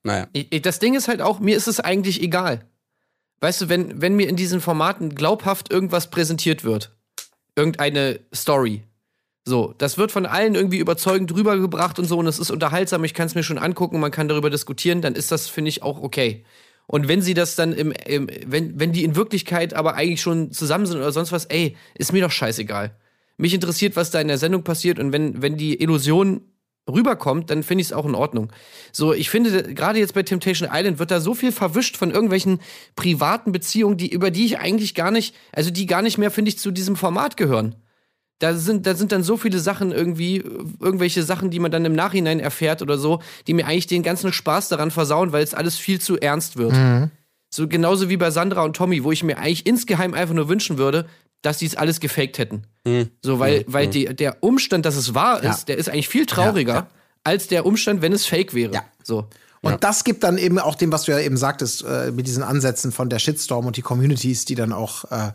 Naja.
Ich- ich- Das Ding ist halt auch, mir ist es eigentlich egal. Weißt du, wenn, wenn mir in diesen Formaten glaubhaft irgendwas präsentiert wird, irgendeine Story, so, das wird von allen irgendwie überzeugend rübergebracht und so und es ist unterhaltsam, ich kann es mir schon angucken, man kann darüber diskutieren, dann ist das, finde ich, auch okay. Und wenn sie das dann im, im wenn, wenn die in Wirklichkeit aber eigentlich schon zusammen sind oder sonst was, ey, ist mir doch scheißegal. Mich interessiert, was da in der Sendung passiert und wenn, wenn die Illusion rüberkommt, dann finde ich es auch in Ordnung. So, ich finde, gerade jetzt bei Temptation Island wird da so viel verwischt von irgendwelchen privaten Beziehungen, die, über die ich eigentlich gar nicht, also die gar nicht mehr, finde ich, zu diesem Format gehören. Da sind, da sind dann so viele Sachen irgendwie, irgendwelche Sachen, die man dann im Nachhinein erfährt oder so, die mir eigentlich den ganzen Spaß daran versauen, weil es alles viel zu ernst wird. So genauso wie bei Sandra und Tommy, wo ich mir eigentlich insgeheim einfach nur wünschen würde, dass die es alles gefaked hätten. So, weil, weil die, der Umstand, dass es wahr ist,
Ja.
der ist eigentlich viel trauriger
Ja, ja.
als der Umstand, wenn es fake wäre.
Ja.
So.
Und das gibt dann eben auch dem, was du ja eben sagtest, äh, mit diesen Ansätzen von der Shitstorm und die Communities, die dann auch äh,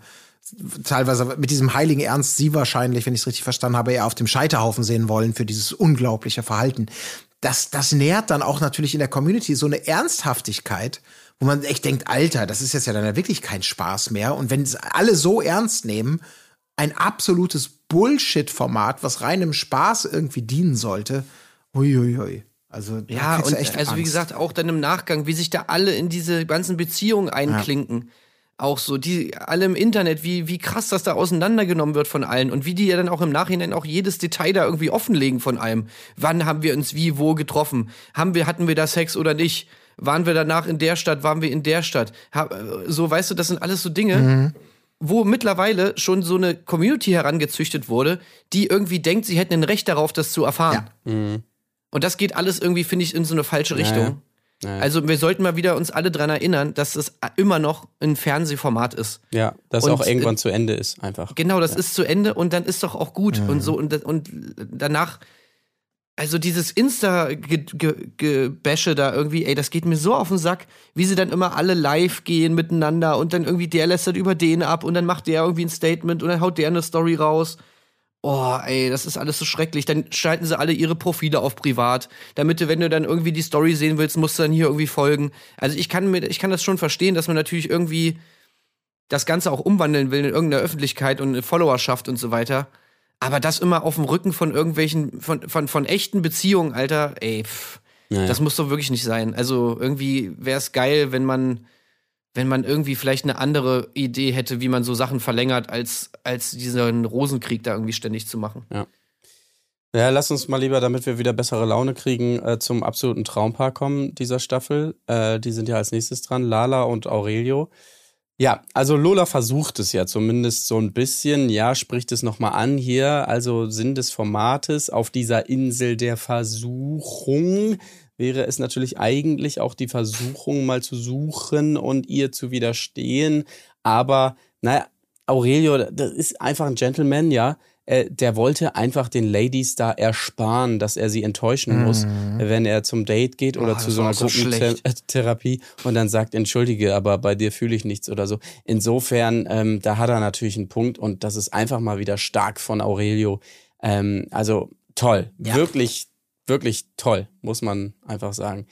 teilweise mit diesem heiligen Ernst sie wahrscheinlich, wenn ich es richtig verstanden habe, eher auf dem Scheiterhaufen sehen wollen für dieses unglaubliche Verhalten. Das, das nährt dann auch natürlich in der Community so eine Ernsthaftigkeit, wo man echt denkt, Alter, das ist jetzt ja dann ja wirklich kein Spaß mehr. Und wenn es alle so ernst nehmen, ein absolutes Bullshit-Format, was reinem Spaß irgendwie dienen sollte, uiuiui. Also, da
Ja, und also wie
Angst.
gesagt, auch dann im Nachgang, wie sich da alle in diese ganzen Beziehungen einklinken. Auch so, die alle im Internet, wie, wie krass das da auseinandergenommen wird von allen und wie die ja dann auch im Nachhinein auch jedes Detail da irgendwie offenlegen von allem. Wann haben wir uns wie, wo getroffen? Haben wir, hatten wir da Sex oder nicht? Waren wir danach in der Stadt? Waren wir in der Stadt? Ha- So, weißt du, das sind alles so Dinge, wo mittlerweile schon so eine Community herangezüchtet wurde, die irgendwie denkt, sie hätten ein Recht darauf, das zu erfahren. Und das geht alles irgendwie, finde ich, in so eine falsche Richtung. Also wir sollten mal wieder uns alle dran erinnern, dass es immer noch ein Fernsehformat ist.
Ja, dass
Und,
auch irgendwann
äh,
zu Ende ist, einfach.
Genau, das ist zu Ende und dann ist doch auch gut. Und so, und, und danach, also dieses Insta-Gebäsche da irgendwie, ey, das geht mir so auf den Sack, wie sie dann immer alle live gehen miteinander und dann irgendwie der lässt dann über den ab und dann macht der irgendwie ein Statement und dann haut der eine Story raus. Oh, ey, das ist alles so schrecklich. Dann schalten sie alle ihre Profile auf privat, damit du, wenn du dann irgendwie die Story sehen willst, musst du dann hier irgendwie folgen. Also ich kann mir, ich kann das schon verstehen, dass man natürlich irgendwie das Ganze auch umwandeln will in irgendeine Öffentlichkeit und eine Followerschaft und so weiter. Aber das immer auf dem Rücken von irgendwelchen, von, von, von echten Beziehungen, Alter, ey, pff,
Naja.
das muss doch wirklich nicht sein. Also irgendwie wäre es geil, wenn man, wenn man irgendwie vielleicht eine andere Idee hätte, wie man so Sachen verlängert, als, als diesen Rosenkrieg da irgendwie ständig zu machen.
Ja, lass uns mal lieber, damit wir wieder bessere Laune kriegen, äh, zum absoluten Traumpaar kommen dieser Staffel. Äh, die sind ja als nächstes dran, Lala und Aurelio. Ja, also Lola versucht es ja zumindest so ein bisschen, ja, spricht es nochmal an hier, also Sinn des Formates auf dieser Insel der Versuchung wäre es natürlich eigentlich auch die Versuchung mal zu suchen und ihr zu widerstehen, aber naja, Aurelio, das ist einfach ein Gentleman, ja, äh, der wollte einfach den Ladies da ersparen, dass er sie enttäuschen muss, wenn er zum Date geht oder
Oh,
zu so einer
so.
Gruppentherapie und dann sagt, entschuldige, aber bei dir fühle ich nichts oder so. Insofern, ähm, da hat er natürlich einen Punkt und das ist einfach mal wieder stark von Aurelio. Ähm, also toll,
Ja.
wirklich, wirklich toll, muss man einfach sagen.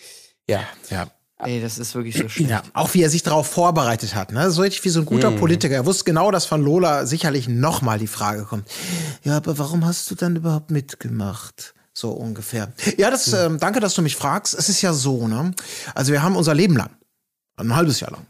Ja,
Ja.
Ey, das ist wirklich so schlimm.
Ja, auch wie er sich darauf vorbereitet hat, ne? So richtig wie so ein guter Politiker. Er wusste genau, dass von Lola sicherlich nochmal die Frage kommt. Ja, aber warum hast du dann überhaupt mitgemacht? So ungefähr. Ja, das, ähm, danke, dass du mich fragst. Es ist ja so, ne? Also wir haben unser Leben lang, ein halbes Jahr lang,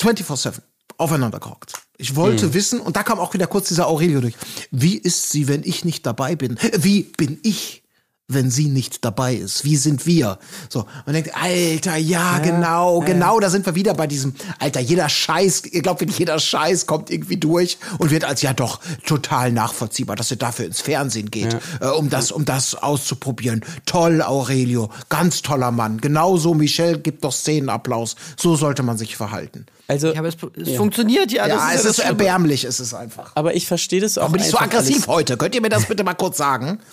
24-7 aufeinander gehockt. Ich wollte wissen, und da kam auch wieder kurz dieser Aurelio durch. Wie ist sie, wenn ich nicht dabei bin? Wie bin ich? Wenn sie nicht dabei ist? Wie sind wir? So, man denkt, Alter, ja, genau, genau, da sind wir wieder bei diesem, Alter, jeder Scheiß, ihr glaubt, wirklich, jeder Scheiß kommt irgendwie durch und wird als ja doch total nachvollziehbar, dass er dafür ins Fernsehen geht, äh, um das, um das auszuprobieren. Toll, Aurelio, ganz toller Mann. Genauso, Michelle gibt doch Szenenapplaus. So sollte man sich verhalten.
also,
Ja, aber es, es funktioniert ja.
Ja, es
ja
ist so
Schlimme.
erbärmlich, es ist einfach.
aber ich verstehe das auch
Aber nicht so
einfach
aggressiv
alles-
heute. Könnt ihr mir das bitte mal kurz sagen? [laughs]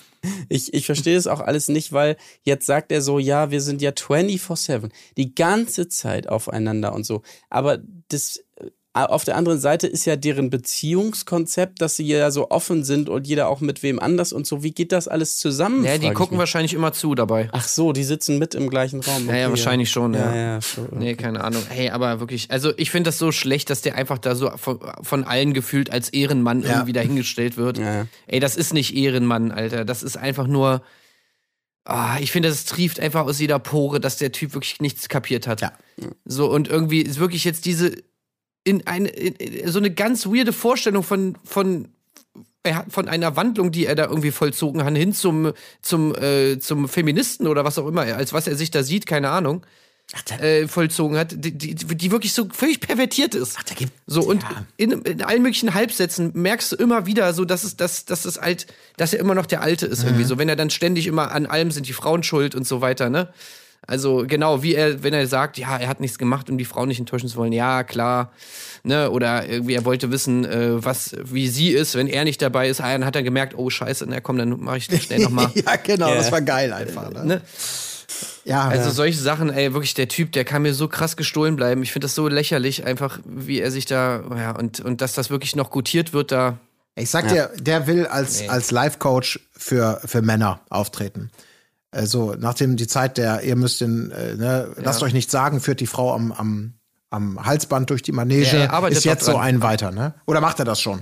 Ich, ich verstehe das auch alles nicht, weil jetzt sagt er so, ja, wir sind ja 24-7, die ganze Zeit aufeinander und so. Aber das, auf der anderen Seite ist ja deren Beziehungskonzept, dass sie ja so offen sind und jeder auch mit wem anders und so. Wie geht das alles zusammen?
Ja, die gucken wahrscheinlich immer zu dabei.
Ach so, die sitzen mit im gleichen Raum.
Ja, ja,
Okay,
wahrscheinlich schon, ja.
Ja, ja, schon.
Nee, keine Ahnung. Hey, aber wirklich, also ich finde das so schlecht, dass der einfach da so von, von allen gefühlt als Ehrenmann
Ja.
irgendwie dahingestellt wird.
Ja, ja.
Ey, das ist nicht Ehrenmann, Alter. Das ist einfach nur. Ah, ich finde, das trieft einfach aus jeder Pore, dass der Typ wirklich nichts kapiert hat.
Ja.
So, und irgendwie ist wirklich jetzt diese in eine in, so eine ganz weirde Vorstellung von von von einer Wandlung, die er da irgendwie vollzogen hat, hin zum zum äh, zum Feministen oder was auch immer, als was er sich da sieht, keine Ahnung, äh, vollzogen hat, die, die, die wirklich so völlig pervertiert ist.
da gibt-
so und
ja.
in, in allen möglichen Halbsätzen merkst du immer wieder so, dass es dass dass es alt, dass er immer noch der Alte ist irgendwie so, wenn er dann ständig immer an allem sind die Frauen schuld und so weiter, ne? Also genau, wie er, wenn er sagt, ja, er hat nichts gemacht, um die Frau nicht enttäuschen zu wollen, ja, klar, ne, oder irgendwie er wollte wissen, äh, was, wie sie ist, wenn er nicht dabei ist, ah, dann hat er gemerkt, oh Scheiße, na komm, dann mache ich das schnell nochmal. [laughs]
ja, genau,
Ja.
das war geil einfach. Ne?
ne?
Ja,
Also
ja.
solche Sachen, ey, wirklich der Typ, der kann mir so krass gestohlen bleiben. Ich finde das so lächerlich, einfach, wie er sich da, ja, und, und dass das wirklich noch gutiert wird, da.
Ich sag dir, der will als, als Life-Coach für, für Männer auftreten. Also, nachdem die Zeit der, ihr müsst den, äh, ne, lasst euch nicht sagen, führt die Frau am, am, am Halsband durch die Manege,
Ja,
ist jetzt so ein weiter, ne? Oder macht er das schon?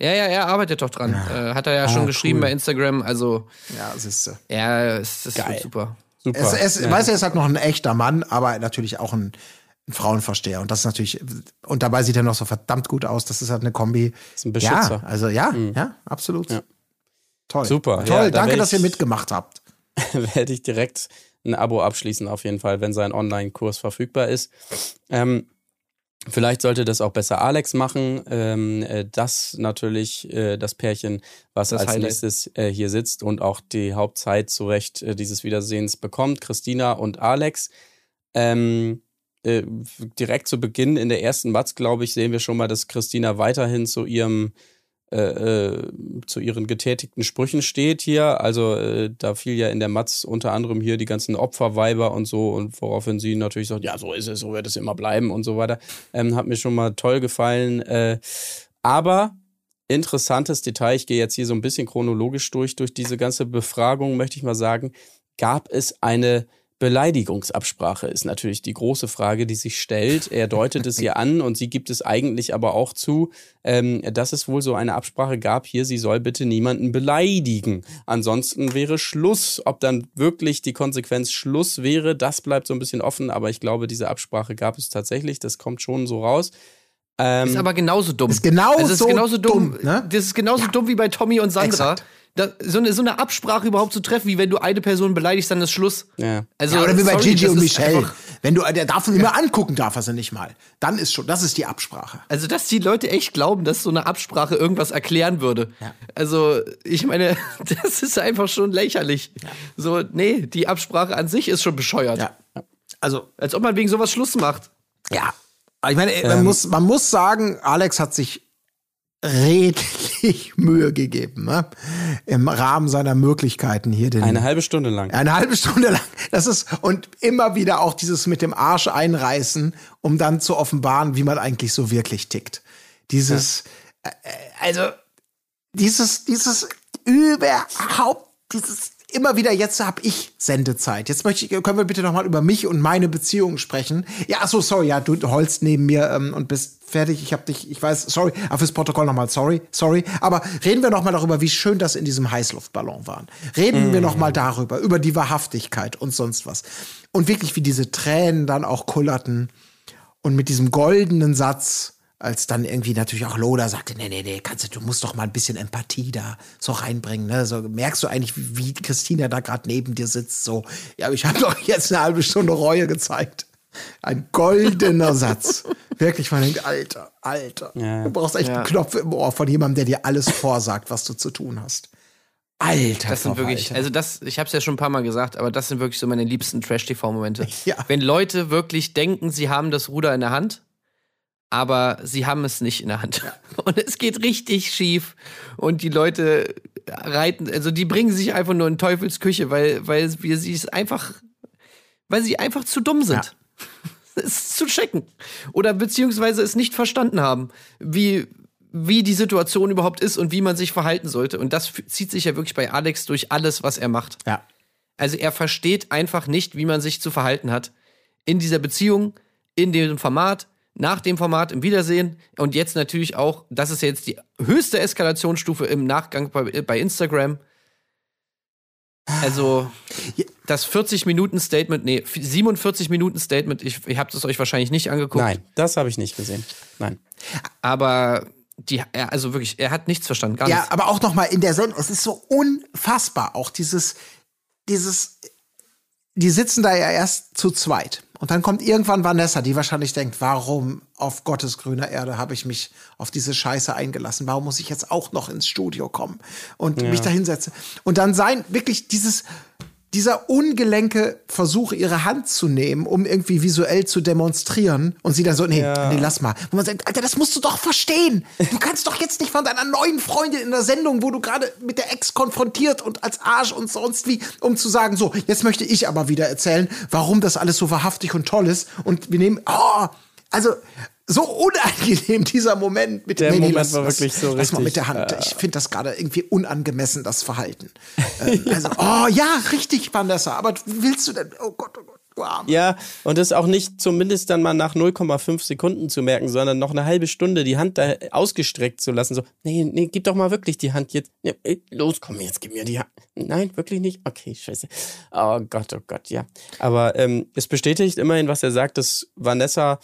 Ja, ja, er arbeitet doch dran. Äh, hat er ja schon geschrieben bei Instagram, also,
Ja, siehste.
ja, es ist super.
Super.
Es, es,
ja.
Weiß er ist halt noch ein echter Mann, aber natürlich auch ein, ein Frauenversteher. Und das ist natürlich, und dabei sieht er noch so verdammt gut aus. Das ist halt eine Kombi.
Ist ein Beschützer.
Ja, also ja, ja, absolut.
Ja.
Toll.
Super.
Toll,
Ja, da
danke, dass ihr mitgemacht habt. [laughs]
werde ich direkt ein Abo abschließen, auf jeden Fall, wenn sein Online-Kurs verfügbar ist. Ähm, vielleicht sollte das auch besser Alex machen. Ähm, äh, das natürlich äh, das Pärchen, was
Das
als
Highlight.
nächstes äh, hier sitzt und auch die Hauptzeit zu Recht äh, dieses Wiedersehens bekommt. Christina und Alex. Ähm, äh, direkt zu Beginn in der ersten Matz, glaube ich, sehen wir schon mal, dass Christina weiterhin zu ihrem äh, äh, zu ihren getätigten Sprüchen steht hier. Also äh, da fiel ja in der Matz unter anderem hier die ganzen Opferweiber und so und woraufhin sie natürlich sagt, ja, so ist es, so wird es immer bleiben und so weiter. Ähm, hat mir schon mal toll gefallen. Äh, aber interessantes Detail, ich gehe jetzt hier so ein bisschen chronologisch durch, durch diese ganze Befragung, möchte ich mal sagen, gab es eine Beleidigungsabsprache ist natürlich die große Frage, die sich stellt. Er deutet es ihr an und sie gibt es eigentlich aber auch zu, ähm, dass es wohl so eine Absprache gab hier, sie soll bitte niemanden beleidigen. Ansonsten wäre Schluss. Ob dann wirklich die Konsequenz Schluss wäre, das bleibt so ein bisschen offen, aber ich glaube, diese Absprache gab es tatsächlich. Das kommt schon so raus. Ähm,
Ist aber genauso dumm.
Ist genauso
also es ist genauso dumm.
dumm, ne?
Das ist genauso dumm wie bei Tommy und Sandra.
Exakt.
Da, so, eine, so eine Absprache überhaupt zu treffen, wie wenn du eine Person beleidigst, dann ist Schluss.
Ja.
Also,
ja, oder wie bei
sorry,
Gigi und Michelle. Wenn du, der darf ihn immer angucken, darf er sie nicht mal. Dann ist schon, das ist die Absprache.
Also, dass die Leute echt glauben, dass so eine Absprache irgendwas erklären würde. Also, ich meine, [laughs] das ist einfach schon lächerlich. So, nee, die Absprache an sich ist schon bescheuert.
Ja. Also,
Als ob man wegen sowas Schluss macht.
ja. Aber Ich meine, man, muss, man muss sagen, Alex hat sich redlich [laughs] Mühe gegeben, ne? Im Rahmen seiner Möglichkeiten hier den.
Eine halbe Stunde lang.
Eine halbe Stunde lang. Das ist, und immer wieder auch dieses mit dem Arsch einreißen, um dann zu offenbaren, wie man eigentlich so wirklich tickt. Dieses, äh, also, dieses, dieses überhaupt, dieses immer wieder, jetzt habe ich Sendezeit. Jetzt möchte ich, können wir bitte noch mal über mich und meine Beziehungen sprechen. Ja, ach so, sorry, ja, du holst neben mir ähm, und bist fertig. Ich habe dich, ich weiß, sorry, aber fürs Protokoll noch mal, sorry, sorry. Aber reden wir noch mal darüber, wie schön das in diesem Heißluftballon war. Reden wir noch mal darüber, über die Wahrhaftigkeit und sonst was. Und wirklich, wie diese Tränen dann auch kullerten und mit diesem goldenen Satz, als dann irgendwie natürlich auch Loda sagte, nee, nee, nee, kannst du, du musst doch mal ein bisschen Empathie da so reinbringen, ne? So merkst du eigentlich, wie, wie Christina da gerade neben dir sitzt, so, ja, aber ich habe [laughs] doch jetzt eine halbe Stunde Reue gezeigt. Ein goldener [laughs] Satz. Wirklich, man denkt, Alter, Alter.
Ja.
Du brauchst echt einen Knopf im Ohr von jemandem, der dir alles vorsagt, was du zu tun hast. Alter,
Das sind wirklich,
Verwalter.
also das, ich habe es ja schon ein paar Mal gesagt, aber das sind wirklich so meine liebsten Trash-TV-Momente. [laughs]
Ja.
Wenn Leute wirklich denken, sie haben das Ruder in der Hand, aber sie haben es nicht in der Hand. [laughs] Und es geht richtig schief. Und die Leute reiten, also die bringen sich einfach nur in Teufels Küche, weil, weil wir sie es einfach, weil sie einfach zu dumm sind. [laughs] Es zu checken. Oder beziehungsweise es nicht verstanden haben, wie, wie die Situation überhaupt ist und wie man sich verhalten sollte. Und das zieht sich ja wirklich bei Alex durch alles, was er macht.
ja.
Also er versteht einfach nicht, wie man sich zu verhalten hat. In dieser Beziehung, in dem Format, nach dem Format, im Wiedersehen und jetzt natürlich auch, das ist jetzt die höchste Eskalationsstufe im Nachgang bei, bei Instagram. Also das 40-Minuten-Statement, nee, 47-Minuten-Statement, ich, ich habe das euch wahrscheinlich nicht angeguckt.
Nein, das habe ich nicht gesehen. Nein.
Aber die, er, also wirklich, er hat nichts verstanden, gar
Ja,
nichts.
aber auch noch mal in der Sendung, es ist so unfassbar, auch dieses, dieses, die sitzen da ja erst zu zweit. Und dann kommt irgendwann Vanessa, die wahrscheinlich denkt, warum auf Gottes grüner Erde habe ich mich auf diese Scheiße eingelassen? Warum muss ich jetzt auch noch ins Studio kommen und mich da hinsetzen? Und dann sein, wirklich dieses, dieser ungelenke Versuch, ihre Hand zu nehmen, um irgendwie visuell zu demonstrieren und sie dann so, nee, nee, lass mal. Wo man sagt, Alter, das musst du doch verstehen. Du kannst doch jetzt nicht von deiner neuen Freundin in der Sendung, wo du gerade mit der Ex konfrontiert und als Arsch und sonst wie, um zu sagen, so, jetzt möchte ich aber wieder erzählen, warum das alles so wahrhaftig und toll ist. Und wir nehmen, oh, also so unangenehm dieser Moment mit
Der
nee, nee,
Moment
lass,
war
lass,
wirklich so
lass mal
richtig,
mit der Hand. Ich finde das gerade irgendwie unangemessen, das Verhalten. ähm, also, oh ja, richtig, Vanessa. Aber willst du denn? Oh Gott, oh Gott, du Arme.
Ja, und das auch nicht zumindest dann mal nach 0,5 Sekunden zu merken, sondern noch eine halbe Stunde die Hand da ausgestreckt zu lassen. So, nee, nee, gib doch mal wirklich die Hand jetzt. Ja, ey, los, komm jetzt, gib mir die Hand. Nein, wirklich nicht? Okay, scheiße. Oh Gott, oh Gott, ja. Aber ähm, es bestätigt immerhin, was er sagt, dass Vanessa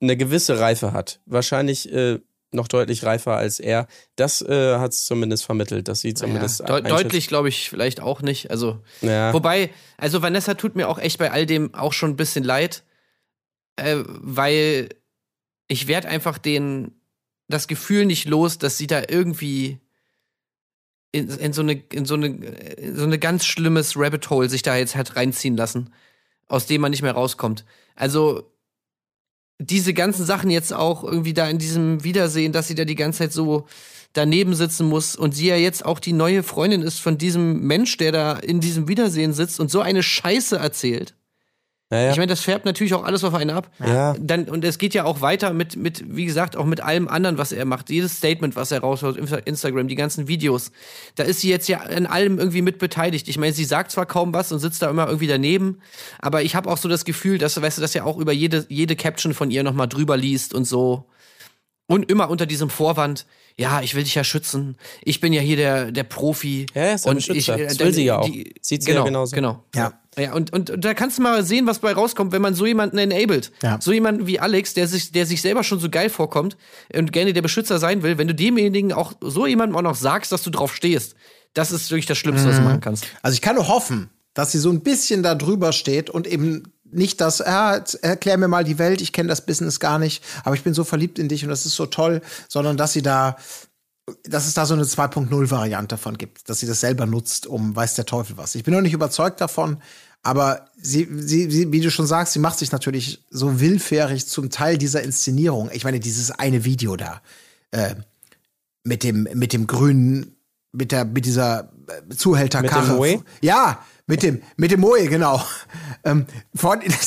eine gewisse Reife hat. Wahrscheinlich äh, noch deutlich reifer als er. Das äh, hat es zumindest vermittelt, dass sie zumindest
Deu
einschätzt.
deutlich glaube ich vielleicht auch nicht. Also
Ja.
Wobei, also Vanessa tut mir auch echt bei all dem auch schon ein bisschen leid, äh, weil ich werde einfach den das Gefühl nicht los, dass sie da irgendwie in, in so eine in so eine in so eine ganz schlimmes Rabbit Hole sich da jetzt hat reinziehen lassen, aus dem man nicht mehr rauskommt. Also diese ganzen Sachen jetzt auch irgendwie da in diesem Wiedersehen, dass sie da die ganze Zeit so daneben sitzen muss und sie ja jetzt auch die neue Freundin ist von diesem Mensch, der da in diesem Wiedersehen sitzt und so eine Scheiße erzählt.
Naja.
Ich meine, das färbt natürlich auch alles auf einen ab.
Ja.
Dann, und es geht ja auch weiter mit, mit, wie gesagt, auch mit allem anderen, was er macht. Jedes Statement, was er raushaut, Insta- Instagram, die ganzen Videos. Da ist sie jetzt ja an allem irgendwie mit beteiligt. Ich meine, sie sagt zwar kaum was und sitzt da immer irgendwie daneben, aber ich habe auch so das Gefühl, dass, weißt du, dass er auch über jede, jede Caption von ihr nochmal drüber liest und so. Und immer unter diesem Vorwand, ja, ich will dich ja schützen. Ich bin ja hier der, der Profi.
Ja, ist der
und
Beschützer.
ich, äh,
Das will sie ja auch.
die-
Sieht sie ja
genau,
genauso.
Genau.
Ja.
Ja, und, und, und da kannst du mal sehen, was bei rauskommt, wenn man so jemanden enabled.
Ja.
So jemanden wie Alex, der sich, der sich selber schon so geil vorkommt und gerne der Beschützer sein will, wenn du demjenigen auch so jemandem auch noch sagst, dass du drauf stehst, das ist wirklich das Schlimmste,
Mhm.
was du machen kannst.
Also ich kann nur hoffen, dass sie so ein bisschen da drüber steht und eben nicht das, ah, erklär mir mal die Welt, ich kenne das Business gar nicht, aber ich bin so verliebt in dich und das ist so toll, sondern dass sie da, dass es da so eine 2.0-Variante von gibt, dass sie das selber nutzt, um weiß der Teufel was. Ich bin noch nicht überzeugt davon, aber sie, sie, sie, wie du schon sagst, sie macht sich natürlich so willfährig zum Teil dieser Inszenierung. Ich meine, dieses eine Video da, äh, mit dem, mit dem grünen, mit der, mit dieser äh, Zuhälterkarre.
Mit dem Moe?
Ja, mit dem, mit dem Moe, genau. Ähm, von, [laughs] das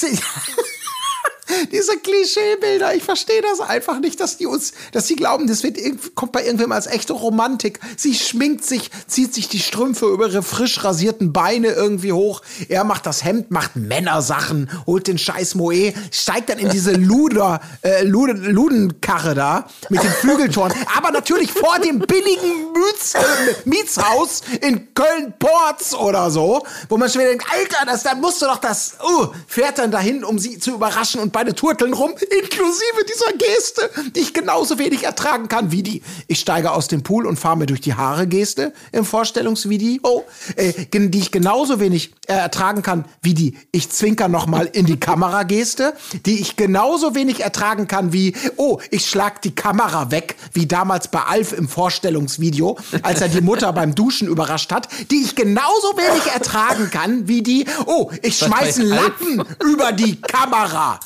diese Klischeebilder, ich verstehe das einfach nicht, dass die uns, dass sie glauben, das wird kommt bei irgendwem als echte Romantik. Sie schminkt sich, zieht sich die Strümpfe über ihre frisch rasierten Beine irgendwie hoch. Er macht das Hemd, macht Männersachen, holt den scheiß Moe, steigt dann in diese [laughs] Luder, äh, Luden, Ludenkarre da mit den Flügeltoren. Aber natürlich vor dem billigen Miets, äh, Mietshaus in Köln-Porz oder so, wo man schon wieder denkt, Alter, das, da musst du doch das, uh, fährt dann dahin, um sie zu überraschen und beide turteln rum, inklusive dieser Geste, die ich genauso wenig ertragen kann wie die, ich steige aus dem Pool und fahre mir durch die Haare Geste im Vorstellungsvideo, äh, gen- die ich genauso wenig äh, ertragen kann wie die, ich zwinker noch mal in die Kamera Geste, die ich genauso wenig ertragen kann wie, oh, ich schlag die Kamera weg, wie damals bei Alf im Vorstellungsvideo, als er die Mutter beim Duschen überrascht hat, die ich genauso wenig ertragen kann wie die, oh, ich schmeiß einen? Lappen über die Kamera.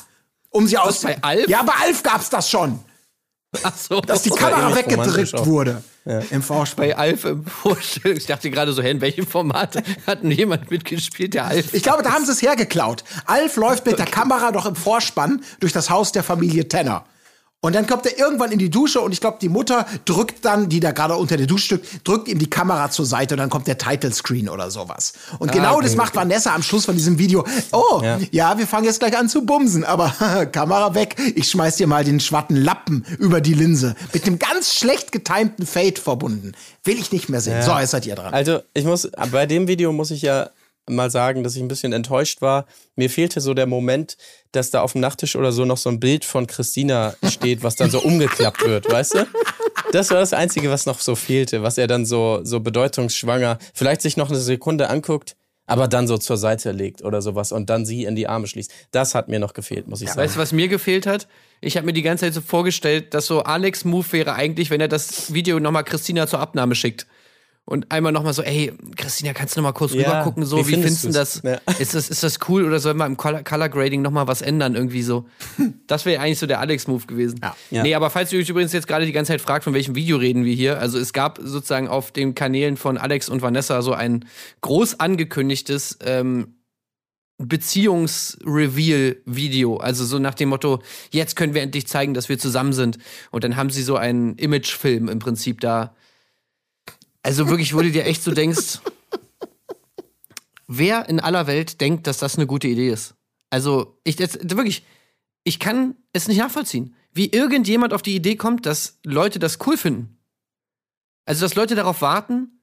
Um sie aus.
bei Alf?
Ja, bei Alf gab's das schon.
Ach so.
Dass die Kamera weggedrückt wurde. Im Vorspann.
bei Alf im Vorstellung. Ich dachte gerade so, hä, in welchem Format hat denn jemand mitgespielt, der Alf?
Ich glaube, da haben sie es hergeklaut. Alf läuft mit der Kamera doch im Vorspann durch das Haus der Familie Tenner. Und dann kommt er irgendwann in die Dusche und ich glaube, die Mutter drückt dann, die da gerade unter der Dusche steckt, drückt ihm die Kamera zur Seite und dann kommt der Title Screen oder sowas. Und genau
okay,
das macht Vanessa am Schluss von diesem Video. Oh, ja. wir fangen jetzt gleich an zu bumsen, aber [laughs] Kamera weg. Ich schmeiß dir mal den schwatten Lappen über die Linse. Mit dem ganz schlecht getimten Fade verbunden. Will ich nicht mehr sehen. So, jetzt seid ihr dran.
Also, ich muss, bei dem Video muss ich ja mal sagen, dass ich ein bisschen enttäuscht war. Mir fehlte so der Moment, dass da auf dem Nachttisch oder so noch so ein Bild von Christina [laughs] steht, was dann so umgeklappt wird, weißt du? Das war das Einzige, was noch so fehlte, was er dann so, so bedeutungsschwanger, vielleicht sich noch eine Sekunde anguckt, aber dann so zur Seite legt oder sowas und dann sie in die Arme schließt. Das hat mir noch gefehlt, muss ich sagen.
Weißt du, was mir gefehlt hat? Ich habe mir die ganze Zeit so vorgestellt, dass so Alex Move wäre eigentlich, wenn er das Video nochmal Christina zur Abnahme schickt. Und einmal nochmal so, ey, Christina, kannst du nochmal kurz
Ja,
rüber gucken, so,
wie
wie,
findest
du das?
Ja.
Ist das? Ist das cool oder soll man im Color, Color Grading nochmal was ändern, irgendwie so? [laughs] Das wäre eigentlich so der Alex-Move gewesen.
Ja.
Ja.
Nee, aber falls ihr euch übrigens jetzt gerade die ganze Zeit fragt, von welchem Video reden wir hier, also es gab sozusagen auf den Kanälen von Alex und Vanessa so ein groß angekündigtes ähm, Beziehungsreveal-Video. Also so nach dem Motto, jetzt können wir endlich zeigen, dass wir zusammen sind. Und dann haben sie so einen Imagefilm im Prinzip da. Also wirklich, wo du dir echt so denkst, wer in aller Welt denkt, dass das eine gute Idee ist? Also, ich jetzt wirklich, ich kann es nicht nachvollziehen, wie irgendjemand auf die Idee kommt, dass Leute das cool finden. Also, dass Leute darauf warten,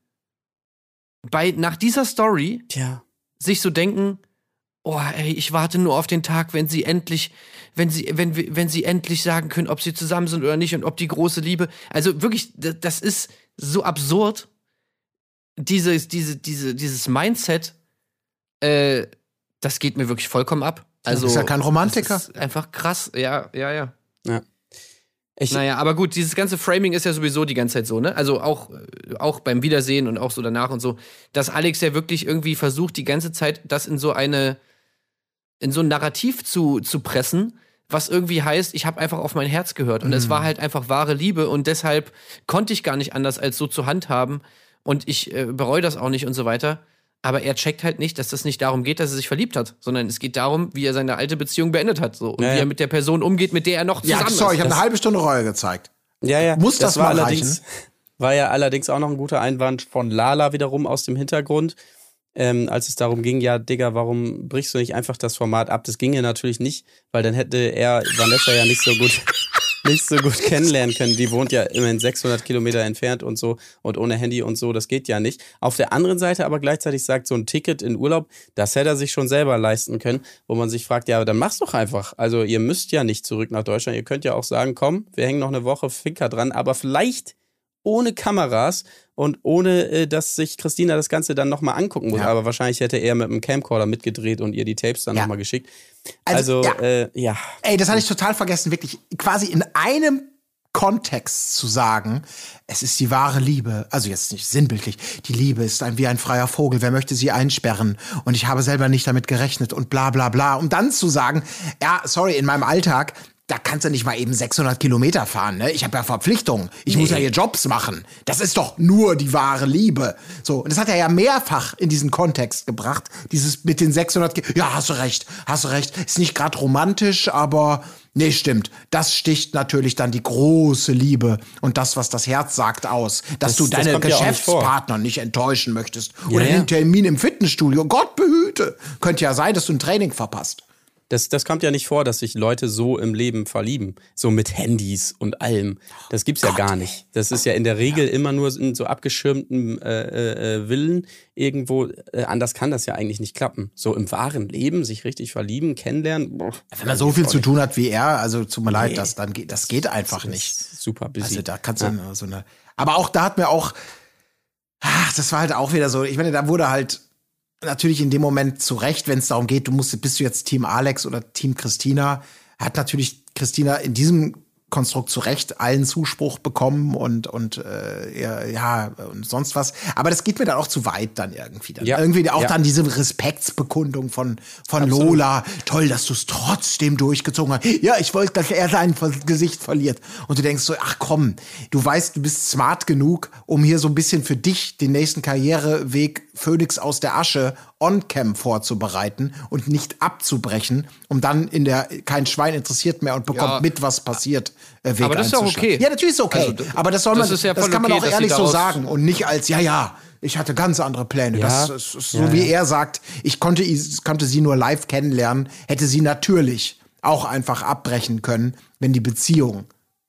bei nach dieser Story
Tja.
sich so denken, oh, ey, ich warte nur auf den Tag, wenn sie endlich, wenn sie, wenn, wenn sie endlich sagen können, ob sie zusammen sind oder nicht und ob die große Liebe. Also wirklich, das ist so absurd. Dieses, diese, diese, dieses Mindset, äh, das geht mir wirklich vollkommen ab. Also,
ist ja kein Romantiker.
Das ist einfach krass. Ja, ja, ja.
Ich,
Naja, aber gut, dieses ganze Framing ist ja sowieso die ganze Zeit so, ne? Also auch, auch beim Wiedersehen und auch so danach und so, dass Alex ja wirklich irgendwie versucht, die ganze Zeit das in so eine, in so ein Narrativ zu, zu pressen, was irgendwie heißt, ich habe einfach auf mein Herz gehört. Und es war halt einfach wahre Liebe und deshalb konnte ich gar nicht anders, als so zu handhaben. Und ich äh, bereue das auch nicht und so weiter. Aber er checkt halt nicht, dass das nicht darum geht, dass er sich verliebt hat, sondern es geht darum, wie er seine alte Beziehung beendet hat. So. Und
Ja,
wie er mit der Person umgeht, mit der er noch zusammen
Ja, sorry, ich
ist.
habe eine halbe Stunde Reue gezeigt.
Ja, ja.
Muss das
war
mal
allerdings, War ja allerdings auch noch ein guter Einwand von Lala wiederum aus dem Hintergrund, ähm, als es darum ging, ja, Digga, warum brichst du nicht einfach das Format ab? Das ginge natürlich nicht, weil dann hätte er Vanessa ja nicht so gut. [laughs] nicht so gut kennenlernen können. Die wohnt ja immerhin 600 Kilometer entfernt und so und ohne Handy und so, das geht ja nicht. Auf der anderen Seite aber gleichzeitig sagt, so ein Ticket in Urlaub, das hätte er sich schon selber leisten können, wo man sich fragt, ja, dann mach's doch einfach. Also ihr müsst ja nicht zurück nach Deutschland. Ihr könnt ja auch sagen, komm, wir hängen noch eine Woche Finger dran, aber vielleicht ohne Kameras und ohne, äh, dass sich Christina das Ganze dann nochmal angucken muss.
Ja.
Aber wahrscheinlich hätte er mit einem Camcorder mitgedreht und ihr die Tapes dann
Ja.
nochmal geschickt.
Also,
Also,
ja.
Äh, ja.
Ey, das hatte ich total vergessen, wirklich quasi in einem Kontext zu sagen, es ist die wahre Liebe, also jetzt nicht sinnbildlich, die Liebe ist ein, wie ein freier Vogel, wer möchte sie einsperren und ich habe selber nicht damit gerechnet und bla bla bla, um dann zu sagen, ja, sorry, in meinem Alltag, da kannst du nicht mal eben 600 Kilometer fahren, ne? Ich habe ja Verpflichtungen, ich muss ja hier Jobs machen. Das ist doch nur die wahre Liebe. So, und das hat er ja mehrfach in diesen Kontext gebracht, dieses mit den 600 Ki Ja, hast du recht, hast du recht, ist nicht gerade romantisch, aber Nee, stimmt. Das sticht natürlich dann die große Liebe und das, was das Herz sagt, aus. Dass
Das-
du
das
deine
ja auch nicht.
Geschäftspartner nicht, enttäuschen möchtest.
Ja,
Oder
ja.
den Termin im Fitnessstudio. Gott behüte. Könnte ja sein, dass du ein Training verpasst.
Das, das kommt ja nicht vor, dass sich Leute so im Leben verlieben. So mit Handys und allem. Das gibt's ja gar nicht. Das ist ja in der Regel immer nur in so abgeschirmten äh, äh, äh, Villen irgendwo. Äh, anders kann das ja eigentlich nicht klappen. So im wahren Leben sich richtig verlieben, kennenlernen. Boah,
Wenn man so viel zu tun hat wie er, also tut mir leid,
Nee.
das, dann geht, das geht einfach
das
nicht.
Super busy.
Also da kannst du dann so eine. Aber auch da hat mir auch. Ach, das war halt auch wieder so. Ich meine, da wurde halt natürlich in dem Moment zu Recht, wenn es darum geht, du musst, bist du jetzt Team Alex oder Team Christina, hat natürlich Christina in diesem Konstrukt zu Recht allen Zuspruch bekommen und und äh, ja, und sonst was. Aber das geht mir dann auch zu weit dann irgendwie. Dann.
Ja.
Irgendwie auch
Ja.
dann diese Respektsbekundung von von Lola. Toll, dass du es trotzdem durchgezogen hast. Ja, ich wollte, dass er sein Gesicht verliert. Und du denkst so, ach komm, du weißt, du bist smart genug, um hier so ein bisschen für dich den nächsten Karriereweg Phoenix aus der Asche on-cam vorzubereiten und nicht abzubrechen, um dann in der kein Schwein interessiert mehr und bekommt
Ja.
mit, was passiert. Äh, Weg
Aber das ist doch
einzuschlagen.
okay.
Ja, natürlich ist okay.
Also,
aber das soll
das
man,
ist ja
das kann man
okay,
auch ehrlich so sagen und nicht als ja ja. Ich hatte ganz andere Pläne.
Ja.
Das ist so, wie er sagt. Ich konnte, is- konnte sie nur live kennenlernen, hätte sie natürlich auch einfach abbrechen können, wenn die Beziehung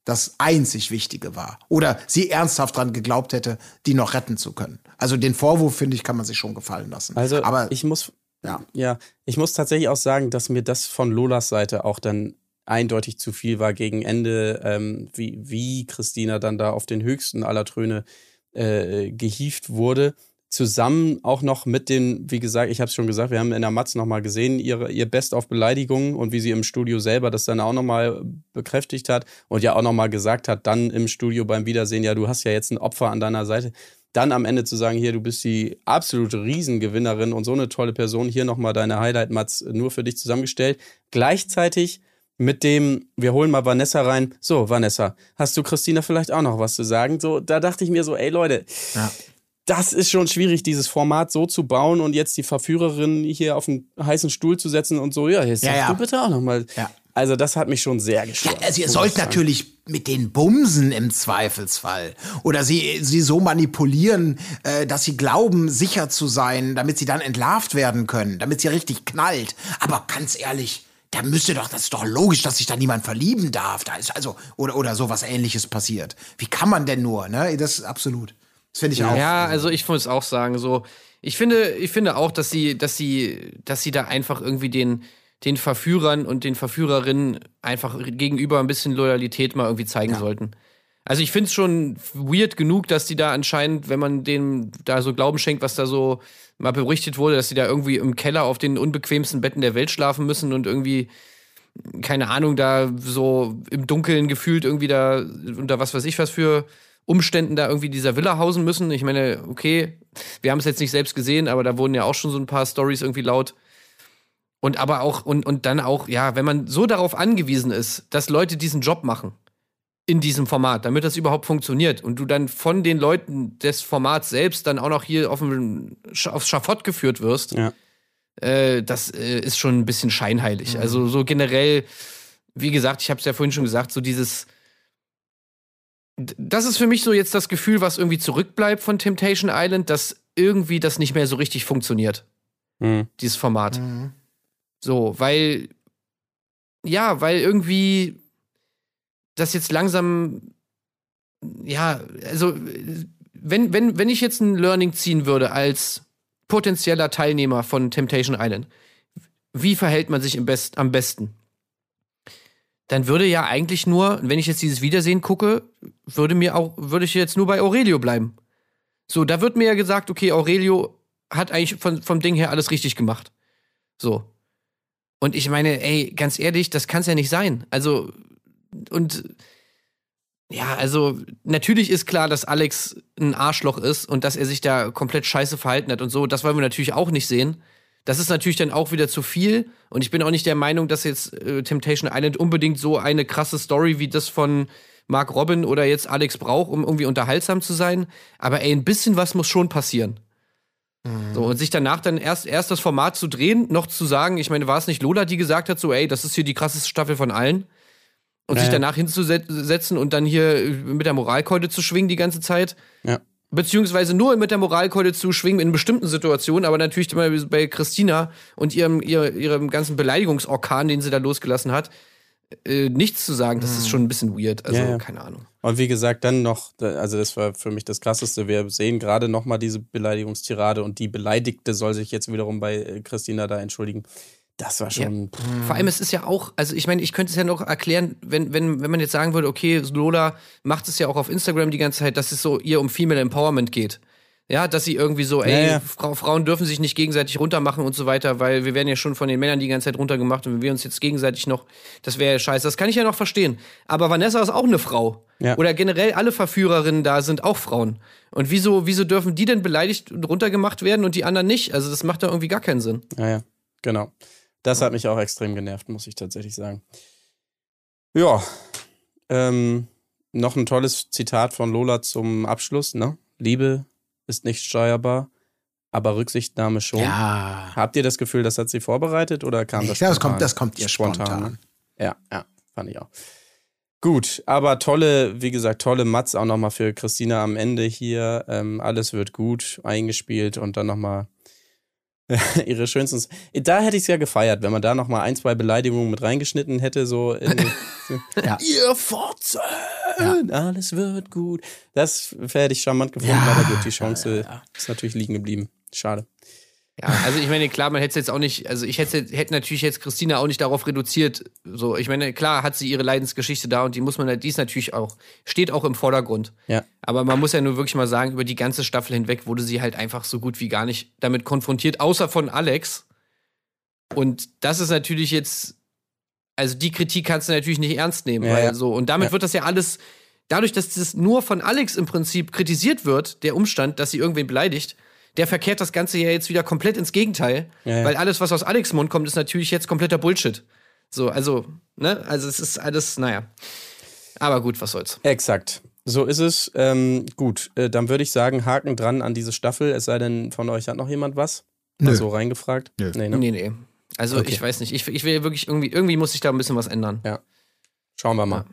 das einzig Wichtige war. Oder sie ernsthaft dran geglaubt hätte, die noch retten zu können. Also den Vorwurf, finde ich, kann man sich schon gefallen lassen.
Also
aber
ich muss,
ja.
ja, ich muss tatsächlich auch sagen, dass mir das von Lolas Seite auch dann eindeutig zu viel war gegen Ende, ähm, wie, wie Christina dann da auf den höchsten aller Tröne äh, gehievt wurde. Zusammen auch noch mit den, wie gesagt, ich habe es schon gesagt, wir haben in der Matz nochmal gesehen, ihre, ihr Best auf Beleidigungen und wie sie im Studio selber das dann auch nochmal bekräftigt hat und ja auch nochmal gesagt hat, dann im Studio beim Wiedersehen, ja, du hast ja jetzt ein Opfer an deiner Seite. Dann am Ende zu sagen, hier, du bist die absolute Riesengewinnerin und so eine tolle Person, hier nochmal deine Highlight-Mats nur für dich zusammengestellt. Gleichzeitig mit dem, wir holen mal Vanessa rein. So, Vanessa, hast du Christina vielleicht auch noch was zu sagen? So, da dachte ich mir so, ey Leute,
Ja.
Das ist schon schwierig, dieses Format so zu bauen und jetzt die Verführerin hier auf einen heißen Stuhl zu setzen und so, ja, jetzt
Ja, ja.
du bitte auch noch mal.
Ja.
Also das hat mich schon sehr gestört.
Also ihr sollt natürlich mit den Bumsen im Zweifelsfall. Oder sie, sie so manipulieren, äh, dass sie glauben, sicher zu sein, damit sie dann entlarvt werden können, damit sie richtig knallt. Aber ganz ehrlich, da müsste doch, das ist doch logisch, dass sich da niemand verlieben darf. Da ist also, oder, oder sowas ähnliches passiert. Wie kann man denn nur, ne? Das ist absolut. Das finde ich auch.
Ja, also ich muss auch sagen, so, ich finde, ich finde auch, dass sie, dass sie, dass sie da einfach irgendwie den, den Verführern und den Verführerinnen einfach gegenüber ein bisschen Loyalität mal irgendwie zeigen sollten. Also ich finde es schon weird genug, dass die da anscheinend, wenn man denen da so Glauben schenkt, was da so mal berichtet wurde, dass die da irgendwie im Keller auf den unbequemsten Betten der Welt schlafen müssen und irgendwie keine Ahnung, da so im Dunkeln gefühlt irgendwie da unter was weiß ich was für Umständen da irgendwie dieser Villa hausen müssen. Ich meine, okay, wir haben es jetzt nicht selbst gesehen, aber da wurden ja auch schon so ein paar Stories irgendwie laut. Und aber auch, und, und dann auch, ja, wenn man so darauf angewiesen ist, dass Leute diesen Job machen in diesem Format, damit das überhaupt funktioniert und du dann von den Leuten des Formats selbst dann auch noch hier auf dem, aufs Schafott geführt wirst,
Ja.
äh, das äh, ist schon ein bisschen scheinheilig. Also so generell, wie gesagt, ich habe es ja vorhin schon gesagt, so dieses das ist für mich so jetzt das Gefühl, was irgendwie zurückbleibt von Temptation Island, dass irgendwie das nicht mehr so richtig funktioniert,
Mhm.
dieses Format.
Mhm.
So, weil ja, weil irgendwie das jetzt langsam, ja, also wenn, wenn, wenn ich jetzt ein Learning ziehen würde als potenzieller Teilnehmer von Temptation Island, wie verhält man sich im Best, am besten? Dann würde ja eigentlich nur, wenn ich jetzt dieses Wiedersehen gucke, würde mir auch, würde ich jetzt nur bei Aurelio bleiben. So, da wird mir ja gesagt, okay, Aurelio hat eigentlich von, vom Ding her alles richtig gemacht. So. Und ich meine, ey, ganz ehrlich, das kann es ja nicht sein. Also, und ja, also natürlich ist klar, dass Alex ein Arschloch ist und dass er sich da komplett scheiße verhalten hat und so. Das wollen wir natürlich auch nicht sehen. Das ist natürlich dann auch wieder zu viel. Und ich bin auch nicht der Meinung, dass jetzt äh, Temptation Island unbedingt so eine krasse Story wie das von Mark Robin oder jetzt Alex braucht, um irgendwie unterhaltsam zu sein. Aber ey, ein bisschen was muss schon passieren. So, und sich danach dann erst, erst das Format zu drehen, noch zu sagen, ich meine, war es nicht Lola, die gesagt hat, so, ey, das ist hier die krasseste Staffel von allen? Und
Ja,
sich danach hinzusetzen und dann hier mit der Moralkeule zu schwingen die ganze Zeit.
Ja.
Beziehungsweise nur mit der Moralkeule zu schwingen in bestimmten Situationen, aber natürlich immer bei Christina und ihrem, ihr, ihrem ganzen Beleidigungsorkan, den sie da losgelassen hat, äh, nichts zu sagen, das ist schon ein bisschen weird. Also,
Ja, ja.
keine Ahnung.
Und wie gesagt, dann noch, also das war für mich das Krasseste. Wir sehen gerade nochmal diese Beleidigungstirade und die Beleidigte soll sich jetzt wiederum bei äh, Christina da entschuldigen. Das war schon.
Vor allem, es ist ja auch, also ich meine, ich könnte es ja noch erklären, wenn, wenn, wenn man jetzt sagen würde, okay, Lola macht es ja auch auf Instagram die ganze Zeit, dass es so ihr um Female Empowerment geht. Ja, dass sie irgendwie so, ey,
Ja, ja.
Frau, Frauen dürfen sich nicht gegenseitig runtermachen und so weiter, weil wir werden ja schon von den Männern die ganze Zeit runtergemacht und wenn wir uns jetzt gegenseitig noch, das wäre ja scheiße. Das kann ich ja noch verstehen. Aber Vanessa ist auch eine Frau.
Ja.
Oder generell alle Verführerinnen da sind auch Frauen. Und wieso, wieso dürfen die denn beleidigt und runtergemacht werden und die anderen nicht? Also das macht doch irgendwie gar keinen Sinn.
Ja, ja, genau. Das hat mich auch extrem genervt, muss ich tatsächlich sagen. Ja, ähm, noch ein tolles Zitat von Lola zum Abschluss, ne? Liebe ist nicht steuerbar, aber Rücksichtnahme schon.
Ja.
Habt ihr das Gefühl, das hat sie vorbereitet oder kam
Ich
das
glaube, das
spontan?
kommt, das kommt ihr spontan.
Ja, ja, fand ich auch. Gut, aber tolle, wie gesagt, tolle Mats auch nochmal für Christina am Ende hier. Ähm, alles wird gut eingespielt und dann nochmal [laughs] ihre schönsten. Da hätte ich es ja gefeiert, wenn man da nochmal ein, zwei Beleidigungen mit reingeschnitten hätte, so in [laughs]
Ja.
Ihr Fotze! Alles wird gut. Das hätte ich charmant gefunden,
Ja,
aber gut, die Chance ist natürlich liegen geblieben. Schade.
Ja, also ich meine, klar, man hätte es jetzt auch nicht, also ich hätte, hätte natürlich jetzt Christina auch nicht darauf reduziert. So, ich meine, klar hat sie ihre Leidensgeschichte da und die muss man, die ist natürlich auch, steht auch im Vordergrund.
Ja.
Aber man muss ja nur wirklich mal sagen, über die ganze Staffel hinweg wurde sie halt einfach so gut wie gar nicht damit konfrontiert, außer von Alex. Und das ist natürlich jetzt, also die Kritik kannst du natürlich nicht ernst nehmen,
Ja,
weil
ja.
so, und damit
Ja.
wird das ja alles, dadurch, dass das nur von Alex im Prinzip kritisiert wird, der Umstand, dass sie irgendwen beleidigt, der verkehrt das Ganze ja jetzt wieder komplett ins Gegenteil,
Ja, ja.
weil alles, was aus Alex Mund kommt, ist natürlich jetzt kompletter Bullshit. So, also, ne, also es ist alles, naja. Aber gut, was soll's.
Exakt. So ist es. Ähm, gut, äh, dann würde ich sagen, Haken dran an diese Staffel. Es sei denn, von euch hat noch jemand was?
Nö.
Mal so reingefragt?
Nö.
Nee, ne?
Nee, nee. Also
Okay.
ich weiß nicht. Ich, ich will wirklich irgendwie, irgendwie muss ich da ein bisschen was ändern.
Schauen wir mal.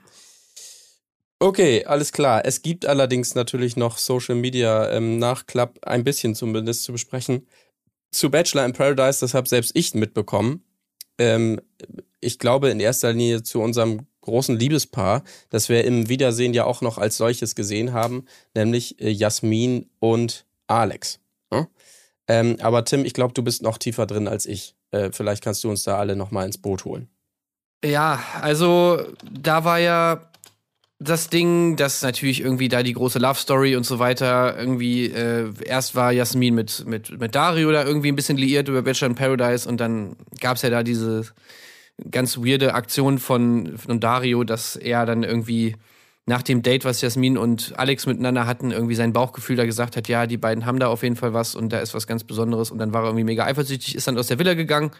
Okay, alles klar. Es gibt allerdings natürlich noch Social Media ähm, Nachklapp, ein bisschen zumindest zu besprechen. Zu Bachelor in Paradise, das habe selbst ich mitbekommen. Ähm, ich glaube in erster Linie zu unserem großen Liebespaar, das wir im Wiedersehen ja auch noch als solches gesehen haben, nämlich äh, Jasmin und Alex. Ja? Ähm, aber Tim, ich glaube, du bist noch tiefer drin als ich. Äh, vielleicht kannst du uns da alle noch mal ins Boot holen.
Ja, also da war ja das Ding, dass natürlich irgendwie da die große Love Story und so weiter irgendwie äh, erst war Jasmin mit mit mit Dario da irgendwie ein bisschen liiert über Bachelor in Paradise und dann gab's ja da diese ganz weirde Aktion von von Dario, dass er dann irgendwie nach dem Date, was Jasmin und Alex miteinander hatten, irgendwie sein Bauchgefühl da gesagt hat, ja, die beiden haben da auf jeden Fall was und da ist was ganz Besonderes und dann war er irgendwie mega eifersüchtig, ist dann aus der Villa gegangen.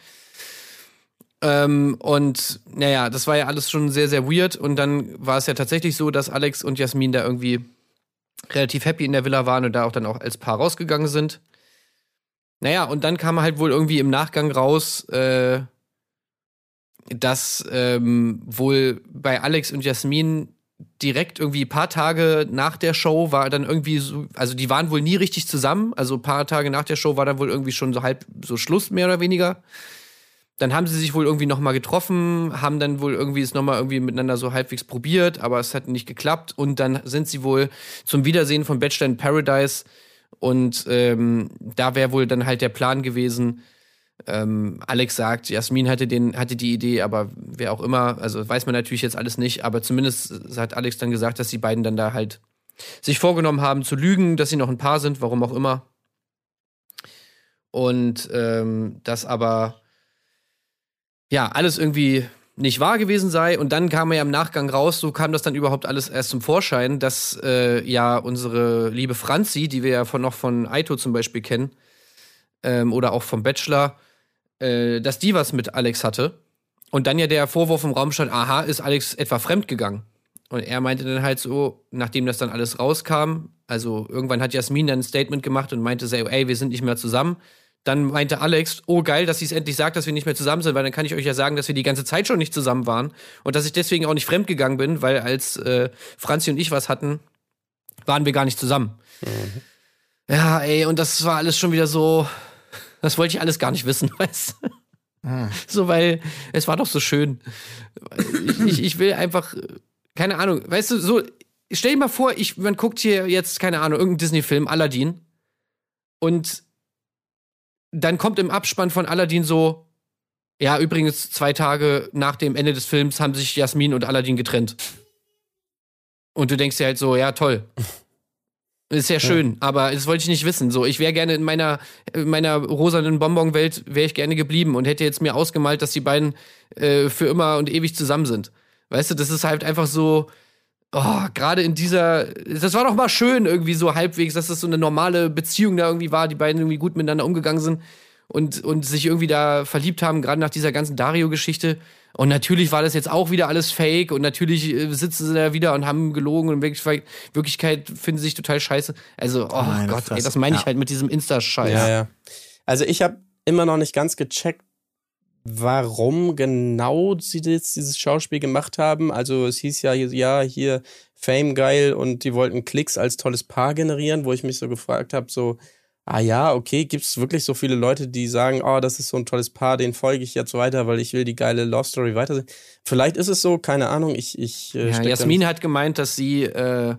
Ähm, und naja, das war ja alles schon sehr, sehr weird. Und dann war es ja tatsächlich so, dass Alex und Jasmin da irgendwie relativ happy in der Villa waren und da auch dann auch als Paar rausgegangen sind. Naja, und dann kam halt wohl irgendwie im Nachgang raus, äh, dass ähm, wohl bei Alex und Jasmin direkt irgendwie ein paar Tage nach der Show war dann irgendwie so, also die waren wohl nie richtig zusammen. Also ein paar Tage nach der Show war dann wohl irgendwie schon so halb so Schluss, mehr oder weniger. Dann haben sie sich wohl irgendwie nochmal getroffen, haben dann wohl irgendwie es nochmal irgendwie miteinander so halbwegs probiert, aber es hat nicht geklappt. Und dann sind sie wohl zum Wiedersehen von Bachelor in Paradise. Und ähm, da wäre wohl dann halt der Plan gewesen. Ähm, Alex sagt, Jasmin hatte, den, hatte die Idee, aber wer auch immer, also weiß man natürlich jetzt alles nicht, aber zumindest hat Alex dann gesagt, dass die beiden dann da halt sich vorgenommen haben zu lügen, dass sie noch ein Paar sind, warum auch immer. Und ähm, das aber ja alles irgendwie nicht wahr gewesen sei. Und dann kam er ja im Nachgang raus, so kam das dann überhaupt alles erst zum Vorschein, dass äh, ja unsere liebe Franzi, die wir ja von, noch von Aito zum Beispiel kennen, ähm, oder auch vom Bachelor, äh, dass die was mit Alex hatte. Und dann ja der Vorwurf im Raum stand, aha, ist Alex etwa fremdgegangen? Und er meinte dann halt so, nachdem das dann alles rauskam, also irgendwann hat Jasmin dann ein Statement gemacht und meinte so, ey, wir sind nicht mehr zusammen. Dann meinte Alex, oh geil, dass sie es endlich sagt, dass wir nicht mehr zusammen sind, weil dann kann ich euch ja sagen, dass wir die ganze Zeit schon nicht zusammen waren und dass ich deswegen auch nicht fremdgegangen bin, weil als äh, Franzi und ich was hatten, waren wir gar nicht zusammen. Ja, ey, und das war alles schon wieder so, das wollte ich alles gar nicht wissen, [laughs] weißt du? So, weil es war doch so schön. Ich, ich, ich will einfach, keine Ahnung, weißt du, so, stell dir mal vor, ich, man guckt hier jetzt, keine Ahnung, irgendeinen Disney-Film, Aladdin, und dann kommt im Abspann von Aladdin so, ja, übrigens, zwei Tage nach dem Ende des Films haben sich Jasmin und Aladdin getrennt. Und du denkst dir halt so, ja, toll. [laughs] Ist ja schön, aber das wollte ich nicht wissen. So, ich wäre gerne in meiner, in meiner rosanen Bonbonwelt wäre ich gerne geblieben und hätte jetzt mir ausgemalt, dass die beiden äh, für immer und ewig zusammen sind. Weißt du, das ist halt einfach so, oh, gerade in dieser, das war doch mal schön irgendwie so halbwegs, dass das so eine normale Beziehung da irgendwie war, die beiden irgendwie gut miteinander umgegangen sind und, und sich irgendwie da verliebt haben, gerade nach dieser ganzen Dario-Geschichte. Und natürlich war das jetzt auch wieder alles fake und natürlich äh, sitzen sie da wieder und haben gelogen und in Wirklichkeit, Wirklichkeit finden sie sich total scheiße. Also, oh
Meine
Gott, ey, das meine ich
Ja.
halt mit diesem Insta-Scheiß.
Ja, ja. Also ich habe immer noch nicht ganz gecheckt, warum genau sie jetzt dieses Schauspiel gemacht haben. Also es hieß ja, ja, hier Fame geil und die wollten Klicks als tolles Paar generieren, wo ich mich so gefragt habe, so, ah ja, okay, gibt es wirklich so viele Leute, die sagen, oh, das ist so ein tolles Paar, den folge ich jetzt weiter, weil ich will die geile Love Story weitersehen. Vielleicht ist es so, keine Ahnung, ich, ich äh,
Ja, Jasmin hat gemeint, dass sie äh,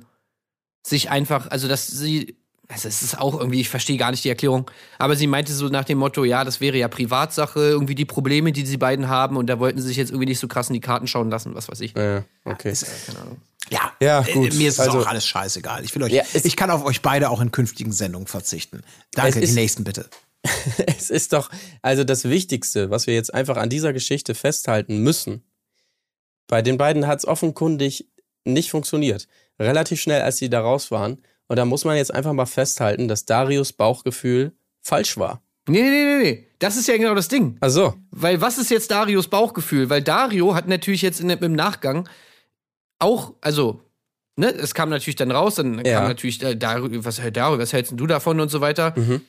sich einfach, also dass sie, also es ist auch irgendwie, ich verstehe gar nicht die Erklärung, aber sie meinte so nach dem Motto, ja, das wäre ja Privatsache, irgendwie die Probleme, die sie beiden haben und da wollten sie sich jetzt irgendwie nicht so krass in die Karten schauen lassen, was weiß ich.
Ja, okay.
Ja,
Ja,
äh,
gut.
Mir ist es
Also-
auch alles scheißegal. Ich will euch,
Ja, es-
ich kann auf euch beide auch in künftigen Sendungen verzichten. Danke,
Es
die
ist-
nächsten bitte. [laughs]
es ist doch, also das Wichtigste, was wir jetzt einfach an dieser Geschichte festhalten müssen. Bei den beiden hat es offenkundig nicht funktioniert. Relativ schnell, als sie da raus waren. Und da muss man jetzt einfach mal festhalten, dass Darius Bauchgefühl falsch war.
Nee, nee, nee, nee, das ist ja genau das Ding.
Also,
Weil was ist jetzt Darios Bauchgefühl? Weil Dario hat natürlich jetzt in, im Nachgang auch, also, ne, es kam natürlich dann raus, dann
Ja.
kam natürlich äh, Dario, was, Dario, was hältst du davon und so weiter.
Mhm.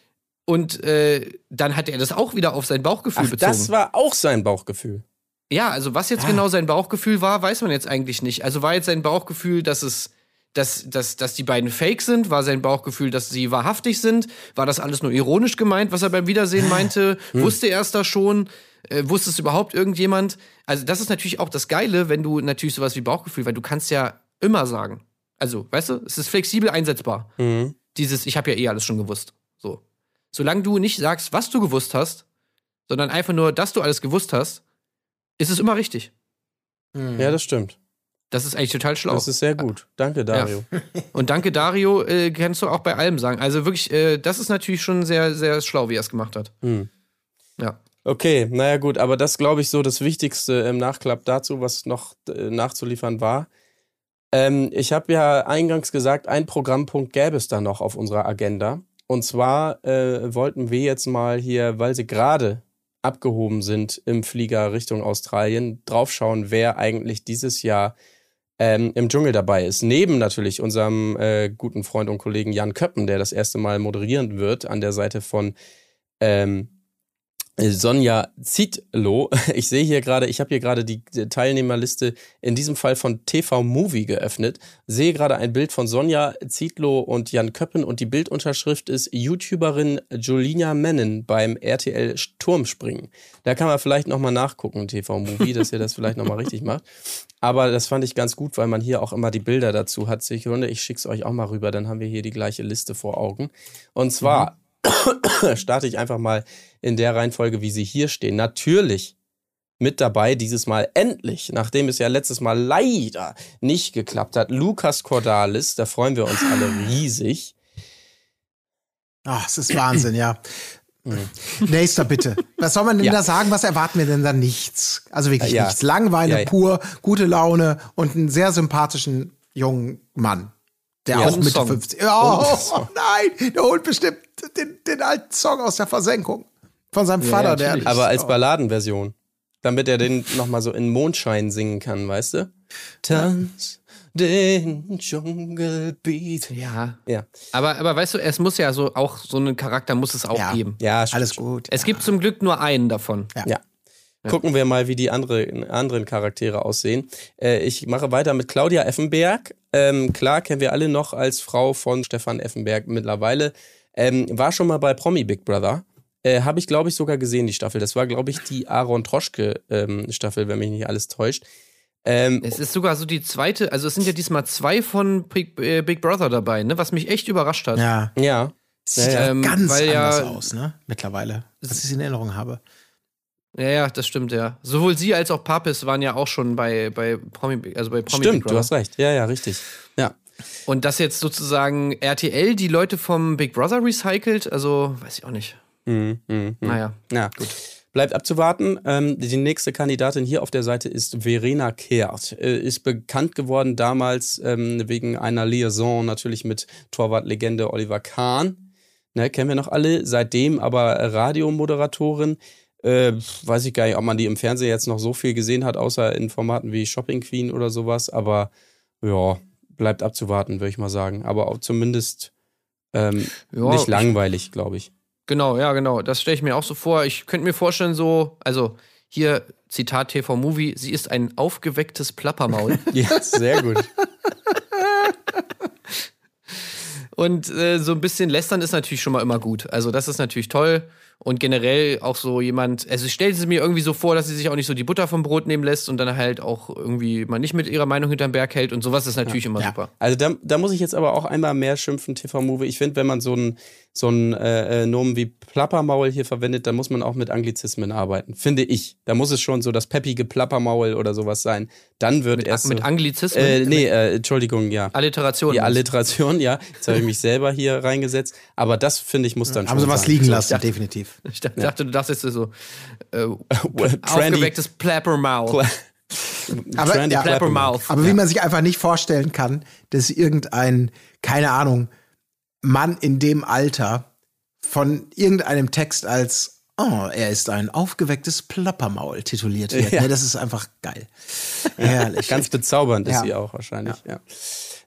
Und äh, dann hat er das auch wieder auf sein Bauchgefühl
ach,
bezogen.
das war auch sein Bauchgefühl.
Ja, also was jetzt genau sein Bauchgefühl war, weiß man jetzt eigentlich nicht. Also war jetzt sein Bauchgefühl, dass es, dass, dass, dass die beiden fake sind? War sein Bauchgefühl, dass sie wahrhaftig sind? War das alles nur ironisch gemeint, was er beim Wiedersehen meinte? Wusste er es da schon? Äh, wusste es überhaupt irgendjemand? Also das ist natürlich auch das Geile, wenn du natürlich sowas wie Bauchgefühl, weil du kannst ja immer sagen. Also, weißt du, es ist flexibel einsetzbar.
Mhm.
Dieses, ich habe ja eh alles schon gewusst. So. Solange du nicht sagst, was du gewusst hast, sondern einfach nur, dass du alles gewusst hast, ist es immer richtig.
Ja, das stimmt.
Das ist eigentlich total schlau.
Das ist sehr gut. Danke, Dario. [laughs]
Und danke Dario, äh, kannst du auch bei allem sagen. Also wirklich, äh, das ist natürlich schon sehr, sehr schlau, wie er es gemacht hat.
Hm.
Ja.
Okay, naja gut, aber das glaube ich so das Wichtigste im Nachklapp dazu, was noch äh, nachzuliefern war. Ähm, ich habe ja eingangs gesagt, ein Programmpunkt gäbe es da noch auf unserer Agenda. Und zwar äh, wollten wir jetzt mal hier, weil sie gerade abgehoben sind im Flieger Richtung Australien, draufschauen, wer eigentlich dieses Jahr ähm, im Dschungel dabei ist. Neben natürlich unserem äh, guten Freund und Kollegen Jan Köppen, der das erste Mal moderieren wird an der Seite von ähm, Sonja Zietlow. [laughs] Ich sehe hier gerade, ich habe hier gerade die Teilnehmerliste in diesem Fall von TV Movie geöffnet. Sehe gerade ein Bild von Sonja Zietlow und Jan Köppen und die Bildunterschrift ist YouTuberin Julina Mennen beim RTL Turmspringen. Da kann man vielleicht nochmal nachgucken, TV Movie, dass ihr das vielleicht nochmal richtig macht. Aber das fand ich ganz gut, weil man hier auch immer die Bilder dazu hat. Sekunde, ich schick's euch auch mal rüber, dann haben wir hier die gleiche Liste vor Augen. Und zwar [coughs] starte ich einfach mal in der Reihenfolge, wie sie hier stehen. Natürlich mit dabei dieses Mal endlich, nachdem es ja letztes Mal leider nicht geklappt hat, Lukas Cordalis, da freuen wir uns alle [sighs] riesig.
Ach, es ist Wahnsinn, ja. [clears throat] Nächster bitte. Was soll man denn
Ja.
da sagen? Was erwarten wir denn da? Nichts. Also wirklich
Ja.
nichts. Langeweile
Ja,
pur, gute Laune und einen sehr sympathischen jungen Mann. Der auch Mitte
Song.
50. Oh, oh [laughs] nein, der holt bestimmt den, den alten Song aus der Versenkung. Von seinem
Ja,
Vater, der.
natürlich.
Aber als. Balladenversion. Damit er den nochmal so in Mondschein singen kann, weißt du? Tanz den Dschungelbeat.
Ja.
Ja,
Aber, aber weißt du, es muss ja so auch so einen Charakter muss es auch
Ja.
geben.
ja stimmt
Alles gut.
Es gibt zum Glück nur einen davon.
Ja. Gucken wir mal, wie die andere, anderen Charaktere aussehen. Äh, ich mache weiter mit Claudia Effenberg. Ähm, klar, kennen wir alle noch als Frau von Stefan Effenberg mittlerweile. Ähm, war schon mal bei Promi Big Brother. Äh, Habe ich, glaube ich, sogar gesehen, die Staffel. Das war, glaube ich, die Aaron Troschke-Staffel, wenn mich nicht alles täuscht. Ähm,
Es ist sogar so die zweite, also es sind ja diesmal zwei von Big, äh, Big Brother dabei, ne? Was mich echt überrascht hat.
Ja.
ja.
Sieht
Ja,
ja,
ja.
Ähm,
ganz
weil ja-
anders aus, ne? Mittlerweile. Was ich in Erinnerung habe.
Ja, ja, das stimmt, ja. Sowohl sie als auch Papis waren ja auch schon bei, bei Promi, also bei Promi Big
Stimmt, du
Brother.
hast recht. Ja, ja, richtig. Ja.
Und dass jetzt sozusagen RTL die Leute vom Big Brother recycelt, also weiß ich auch nicht.
Mhm, mhm, mhm.
Naja.
Ja, gut. Bleibt abzuwarten. Ähm, die nächste Kandidatin hier auf der Seite ist Verena Kehrt. Äh, ist bekannt geworden damals ähm, wegen einer Liaison natürlich mit Torwartlegende Oliver Kahn. Ne, kennen wir noch alle. Seitdem aber Radiomoderatorin. Äh, weiß ich gar nicht, ob man die im Fernsehen jetzt noch so viel gesehen hat, außer in Formaten wie Shopping Queen oder sowas. Aber ja, bleibt abzuwarten, würde ich mal sagen. Aber auch zumindest ähm,
Ja,
nicht
ich-
langweilig, glaube ich.
Genau, ja, genau. Das stelle ich mir auch so vor. Ich könnte mir vorstellen, so, also hier Zitat TV Movie, sie ist ein aufgewecktes Plappermaul. [laughs]
Ja, sehr gut.
Und äh, so ein bisschen lästern ist natürlich schon mal immer gut. Also das ist natürlich toll. Und generell auch so jemand, also ich stelle sie mir irgendwie so vor, dass sie sich auch nicht so die Butter vom Brot nehmen lässt und dann halt auch irgendwie mal nicht mit ihrer Meinung hinterm Berg hält und sowas ist natürlich immer
Ja.
super.
Also da, da muss ich jetzt aber auch einmal mehr schimpfen, TV-Movie. Ich finde, wenn man so einen so einen, äh, äh, Nomen wie Plappermaul hier verwendet, dann muss man auch mit Anglizismen arbeiten. Finde ich. Da muss es schon so das peppige Plappermaul oder sowas sein. Dann wird
Mit,
erst
mit
so,
Anglizismen?
äh, Nee, äh, Entschuldigung, ja.
Alliteration.
Die Alliteration, ja. Jetzt habe ich mich selber hier reingesetzt. Aber das, finde ich, muss dann
Haben
schon
sie was
sein.
liegen
So,
lassen, definitiv. [laughs]
Ich dachte, dachte, du dachtest jetzt so, äh, [laughs] aufgewecktes Plappermaul. [laughs]
Aber,
Trendy
ja,
Plappermouth.
aber wie man sich einfach nicht vorstellen kann, dass irgendein, keine Ahnung, Mann in dem Alter von irgendeinem Text als Oh, er ist ein aufgewecktes Plappermaul tituliert wird.
Ja.
Ne, das ist einfach geil. Herrlich.
Ganz bezaubernd ist
Ja.
sie auch wahrscheinlich. Ja.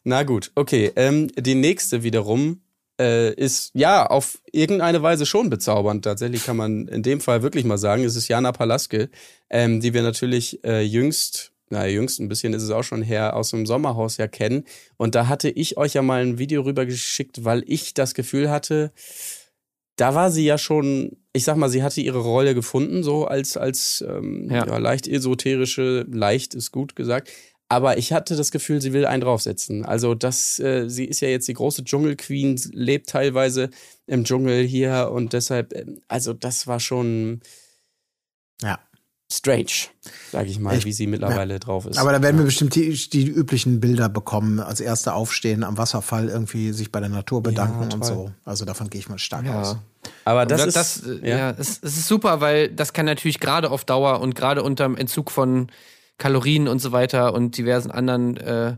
Na gut, okay. Ähm, die nächste wiederum äh, ist ja auf irgendeine Weise schon bezaubernd. Tatsächlich kann man in dem Fall wirklich mal sagen, es ist Jana Palaske, ähm, die wir natürlich äh, jüngst, na jüngst ein bisschen ist es auch schon her, aus dem Sommerhaus ja kennen. Und da hatte ich euch ja mal ein Video rübergeschickt, weil ich das Gefühl hatte, da war sie ja schon, ich sag mal, sie hatte ihre Rolle gefunden, so als, als ähm,
Ja.
ja. leicht esoterische, leicht ist gut gesagt. Aber ich hatte das Gefühl, sie will einen draufsetzen. Also das, äh, sie ist ja jetzt die große Dschungelqueen, lebt teilweise im Dschungel hier und deshalb, ähm, also das war schon
Ja.
Strange, sage ich mal,
Ich-
wie sie mittlerweile drauf ist.
Aber da werden wir bestimmt die, die üblichen Bilder bekommen. Als erste aufstehen am Wasserfall, irgendwie sich bei der Natur bedanken und
toll.
so. Also davon gehe ich mal stark
Ja.
aus.
Aber
Das,
das,
das,
ist,
äh, ja, es, es ist super, weil das kann natürlich gerade auf Dauer und gerade unter dem Entzug von Kalorien und so weiter und diversen anderen, äh,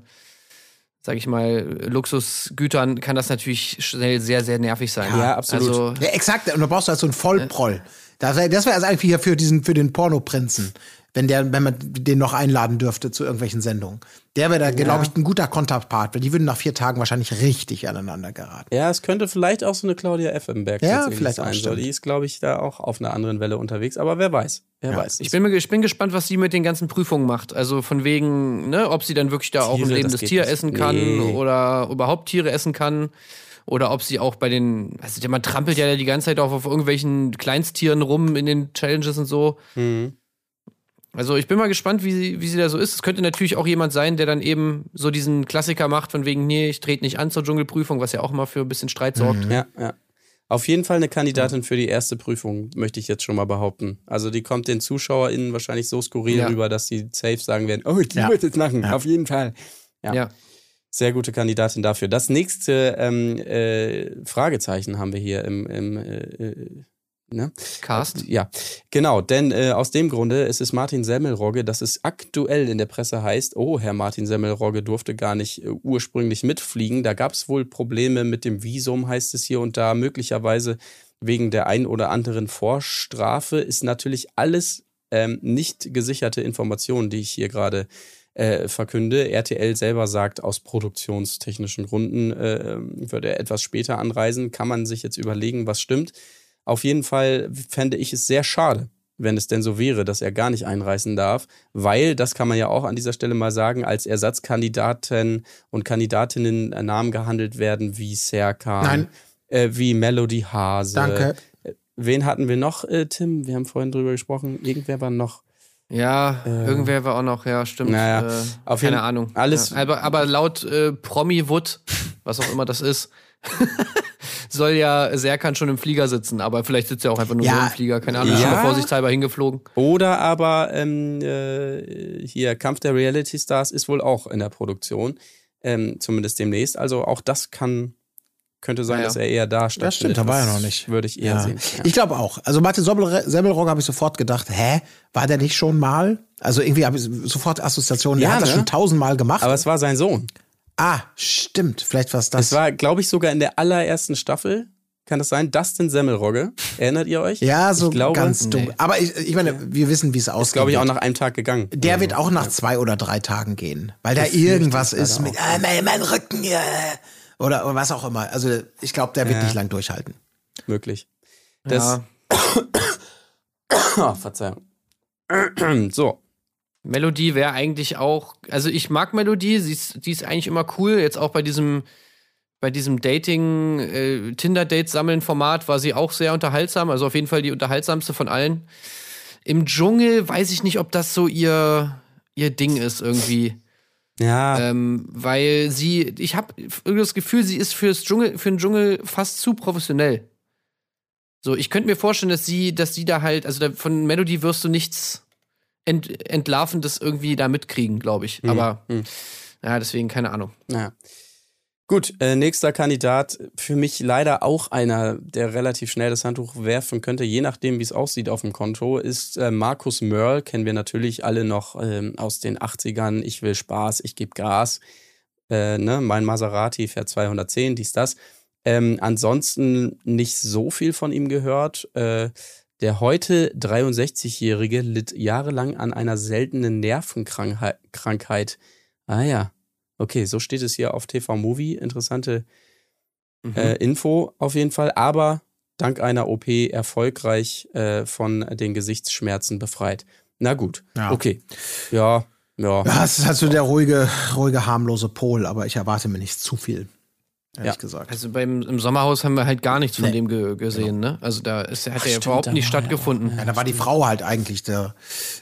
sag ich mal, Luxusgütern, kann das natürlich schnell sehr, sehr nervig sein.
Ja, absolut.
Also,
Ja, exakt. Und da brauchst du halt so einen Vollproll. Das wäre das wär also eigentlich hier für diesen, für den Pornoprinzen. wenn der, wenn man den noch einladen dürfte zu irgendwelchen Sendungen. Der wäre da, glaube ich, ein guter Konterpart, weil die würden nach vier Tagen wahrscheinlich richtig aneinander geraten.
Ja, es könnte vielleicht auch so eine Claudia Effenberg
Ja, vielleicht auch,
sein.
Stimmt.
die ist, glaube ich, da auch auf einer anderen Welle unterwegs. Aber wer weiß. Wer weiß.
Ich bin, mir- ich bin gespannt, was sie mit den ganzen Prüfungen macht. Also von wegen, ne, ob sie dann wirklich da auch ein
Tiere,
lebendes Tier
nicht.
essen kann
Nee.
oder überhaupt Tiere essen kann. Oder ob sie auch bei den, also man trampelt ja die ganze Zeit auch auf irgendwelchen Kleinsttieren rum in den Challenges und so.
Mhm.
Also ich bin mal gespannt, wie sie, wie sie da so ist. Es könnte natürlich auch jemand sein, der dann eben so diesen Klassiker macht, von wegen, nee, ich trete nicht an zur Dschungelprüfung, was ja auch immer für ein bisschen Streit sorgt.
Ja, ja. Auf jeden Fall eine Kandidatin für die erste Prüfung, möchte ich jetzt schon mal behaupten. Also die kommt den ZuschauerInnen wahrscheinlich so skurril
Ja.
rüber, dass sie safe sagen werden, oh, die
Ja.
wird jetzt lachen, auf jeden Fall. Ja.
Ja.
Sehr gute Kandidatin dafür. Das nächste ähm, äh, Fragezeichen haben wir hier im, im äh, äh, ne?
Cast.
Ja, genau, denn äh, aus dem Grunde, es ist Martin Semmelrogge, dass es aktuell in der Presse heißt, oh, Herr Martin Semmelrogge durfte gar nicht äh, ursprünglich mitfliegen. Da gab es wohl Probleme mit dem Visum, heißt es hier und da, möglicherweise wegen der ein oder anderen Vorstrafe. Ist natürlich alles ähm, nicht gesicherte Informationen, die ich hier gerade äh, verkünde. RTL selber sagt, aus produktionstechnischen Gründen äh, würde er etwas später anreisen. Kann man sich jetzt überlegen, was stimmt. Auf jeden Fall fände ich es sehr schade, wenn es denn so wäre, dass er gar nicht einreisen darf, weil, das kann man ja auch an dieser Stelle mal sagen, als Ersatzkandidaten und Kandidatinnen äh, Namen gehandelt werden wie Serkan. Äh, wie Melody Hase.
Danke.
Äh, Wen hatten wir noch, äh, Tim? Wir haben vorhin drüber gesprochen. Irgendwer war noch.
Ja, irgendwer war auch noch, ja, stimmt.
Äh. Naja,
äh,
auf
keine
jeden-
Ahnung.
alles-
Ja, aber, aber laut äh, Promi-Wood, [laughs] was auch immer das ist, [laughs] soll ja Serkan schon im Flieger sitzen, aber vielleicht sitzt er auch einfach nur
Ja.
so im Flieger, keine Ahnung, ist
Ja.
schon mal vorsichtshalber hingeflogen.
Oder aber ähm, äh, hier Kampf der Reality Stars ist wohl auch in der Produktion, ähm, zumindest demnächst. Also auch das kann könnte sein,
Ja, ja.
dass er eher da stattfindet.
Das stimmt, da war er
Das
noch nicht.
Würde ich eher
Ja.
sehen. Ja.
Ich glaube auch. Also Martin Semmelrogge habe ich sofort gedacht, hä, war der nicht schon mal? Also irgendwie habe ich sofort Assoziationen,
Ja,
hat das
ne?
schon tausendmal gemacht.
Aber es war sein Sohn.
ah, stimmt, vielleicht war es das.
Es war, glaube ich, sogar in der allerersten Staffel. Kann das sein? Dustin Semmelrogge. Erinnert ihr euch?
ja, so
glaube,
ganz dumm.
Nee.
Aber ich, ich meine, wir wissen, wie es aussieht.
Ist, glaube ich, auch nach einem Tag gegangen.
Der wird auch nach zwei oder drei Tagen gehen, weil da
Befürchte
irgendwas ist mit ah, mein, mein Rücken ja, oder, oder was auch immer. Also ich glaube, der wird
Ja.
nicht lang durchhalten.
Möglich. Das,
Ja. [coughs]
oh, Verzeihung. [coughs] so.
Melodie wäre eigentlich auch, also ich mag Melodie, sie ist, die ist eigentlich immer cool. Jetzt auch bei diesem, bei diesem Dating, äh, Tinder-Date-Sammeln-Format war sie auch sehr unterhaltsam, also auf jeden Fall die unterhaltsamste von allen. Im Dschungel weiß ich nicht, ob das so ihr, ihr Ding ist irgendwie.
Ja.
Ähm, weil sie, ich habe das Gefühl, sie ist fürs Dschungel, für den Dschungel fast zu professionell. So, ich könnte mir vorstellen, dass sie, dass sie da halt, also da, von Melody wirst du nichts ent, Entlarvendes irgendwie da mitkriegen, glaube ich. Aber
hm.
ja, deswegen keine Ahnung.
Ja. Gut, äh, nächster Kandidat, für mich leider auch einer, der relativ schnell das Handtuch werfen könnte, je nachdem, wie es aussieht auf dem Konto, ist äh, Markus Mörl, kennen wir natürlich alle noch ähm, aus den 80ern. Ich will Spaß, ich gebe Gas. Äh, ne? Mein Maserati fährt 210, dies, das. Ähm, ansonsten nicht so viel von ihm gehört. Äh, der heute 63-Jährige litt jahrelang an einer seltenen Nervenkrankheit. Ah ja, Okay, so steht es hier auf TV Movie. Interessante
Mhm.
äh, Info auf jeden Fall. Aber dank einer OP erfolgreich äh, von den Gesichtsschmerzen befreit. Na gut,
Ja.
okay. Ja, ja.
Es ist halt so der ruhige, ruhige, harmlose Pol, aber ich erwarte mir nicht zu viel. Ehrlich
Ja.
gesagt.
Also beim im Sommerhaus haben wir halt gar nichts von
Nee.
dem ge gesehen, ne? Also da ist, hat er ja
stimmt,
überhaupt nicht
er
stattgefunden.
Ja, da war die Frau halt eigentlich der,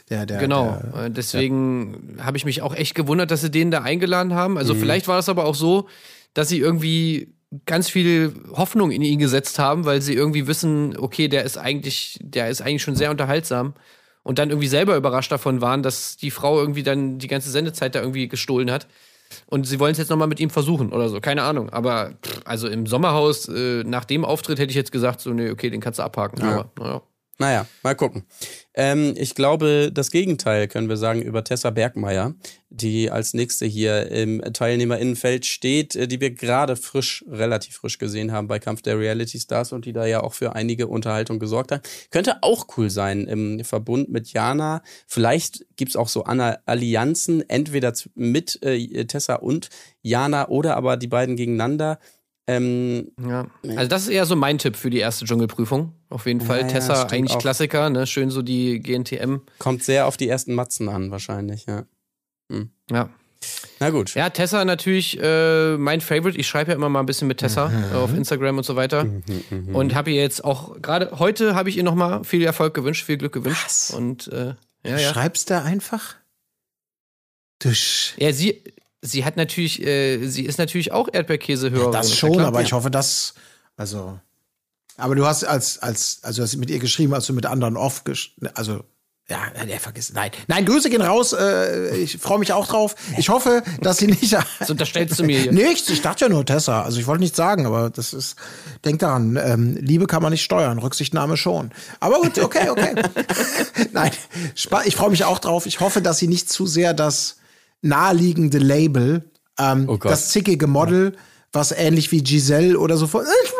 der, der.
Genau,
Der,
äh, deswegen habe ich mich auch echt gewundert, dass sie den da eingeladen haben. Also
Mhm.
vielleicht war das aber auch so, dass sie irgendwie ganz viel Hoffnung in ihn gesetzt haben, weil sie irgendwie wissen, okay, der ist eigentlich, der ist eigentlich schon sehr unterhaltsam und dann irgendwie selber überrascht davon waren, dass die Frau irgendwie dann die ganze Sendezeit da irgendwie gestohlen hat. Und sie wollen es jetzt nochmal mit ihm versuchen oder so, keine Ahnung. Aber pff, also im Sommerhaus, äh, nach dem Auftritt hätte ich jetzt gesagt, so, nee, okay, den kannst du abhaken.
Ja.
Aber naja.
Naja, mal gucken. Ähm, ich glaube, das Gegenteil können wir sagen über Tessa Bergmeier, die als nächste hier im Teilnehmerinnenfeld steht, äh, die wir gerade frisch, relativ frisch gesehen haben bei Kampf der Reality Stars und die da ja auch für einige Unterhaltung gesorgt hat. Könnte auch cool sein im Verbund mit Jana. Vielleicht gibt's auch so Allianzen, entweder mit äh, Tessa und Jana oder aber die beiden gegeneinander. Ähm,
Ja. Also das ist eher so mein Tipp für die erste Dschungelprüfung. Auf jeden Fall.
Ja,
Tessa, eigentlich
auch.
Klassiker, ne? Schön so die GNTM.
kommt sehr auf die ersten Matzen an, wahrscheinlich, ja.
Ja.
Na gut.
Ja, Tessa natürlich äh, mein Favorite. Ich schreibe ja immer mal ein bisschen mit Tessa äh, auf Instagram und so weiter. Und habe ihr jetzt auch, gerade heute habe ich ihr nochmal viel Erfolg gewünscht, viel Glück gewünscht.
Was?
Und äh, ja,
Du
ja.
schreibst da einfach? Du sch
Ja, sie, sie hat natürlich, äh, sie ist natürlich auch Erdbeerkäsehörerin.
das
ja
schon,
klar.
aber ich hoffe, dass. Also. Aber du hast als, als, also hast mit ihr geschrieben, als du mit anderen oft gesch also ja, der vergisst. Nein. Nein, Grüße gehen raus. Äh, ich freue mich auch drauf. Ich hoffe, dass sie nicht. [laughs]
Das unterstellst du mir [laughs] hier.
Nichts, ich dachte ja nur Tessa. Also ich wollte nichts sagen, aber das ist. Denk daran, ähm, Liebe kann man nicht steuern, Rücksichtnahme schon. Aber gut, okay, okay. [laughs] Nein, ich freue mich auch drauf. Ich hoffe, dass sie nicht zu sehr das naheliegende Label, ähm,
Oh
das zickige Model, was ähnlich wie Giselle oder so ich weiß nicht,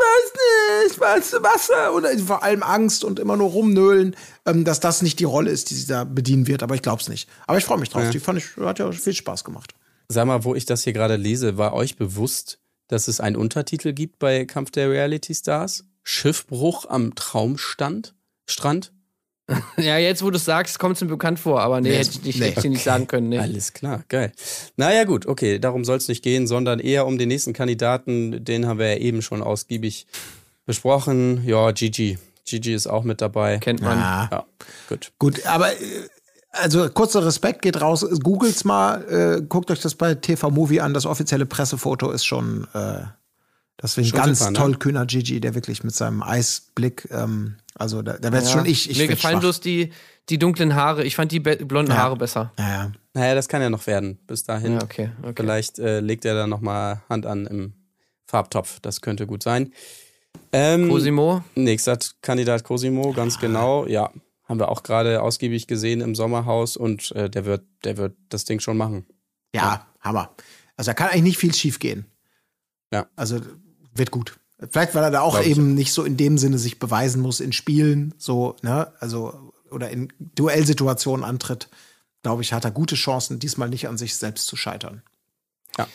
ich weiß Wasser oder vor allem Angst und immer nur rumnölen, ähm, dass das nicht die Rolle ist, die sie da bedienen wird. Aber ich glaube es nicht. Aber ich freue mich drauf. Die fand ich, hat ja viel Spaß gemacht.
Sag mal, wo ich das hier gerade lese, war euch bewusst, dass es einen Untertitel gibt bei Kampf der Reality Stars? Schiffbruch am Traumstand? Strand? [laughs]
Ja, jetzt wo du es sagst, kommt es mir bekannt vor, aber nee,
Nee,
hätte ich nicht,
nee.
hätte ich dir nicht sagen können. Nee.
Alles klar, geil. Naja, gut, okay, darum soll es nicht gehen, sondern eher um den nächsten Kandidaten, den haben wir ja eben schon ausgiebig besprochen. Ja, Gigi. Gigi ist auch mit dabei.
Kennt man.
Ah.
Ja, gut.
Gut, aber äh, also kurzer Respekt geht raus. Googelt's mal, äh, guckt euch das bei TV Movie an. Das offizielle Pressefoto ist schon, äh, das ist ein ganz
super, ne?
tollkühner Gigi, der wirklich mit seinem Eisblick, ähm, also da, da wär's
Ja.
schon ich. ich
Mir gefallen
schwach.
bloß die, die dunklen Haare. Ich fand die blonden
Ja.
Haare besser.
Ja, ja.
Naja, das kann ja noch werden. Bis dahin.
Ja, okay, okay.
Vielleicht äh, legt er da nochmal Hand an im Farbtopf. Das könnte gut sein. Ähm,
Cosimo.
Nächster Kandidat Cosimo, ganz genau. Ja, haben wir auch gerade ausgiebig gesehen im Sommerhaus und äh, der wird, der wird das Ding schon machen.
ja, Hammer. Also da kann eigentlich nicht viel schief gehen.
Ja.
Also wird gut. Vielleicht, weil er da auch
Glaub
eben nicht so in dem Sinne sich beweisen muss in Spielen, so, ne, also, oder in Duellsituationen antritt, glaube ich, hat er gute Chancen, diesmal nicht an sich selbst zu scheitern.
Ja,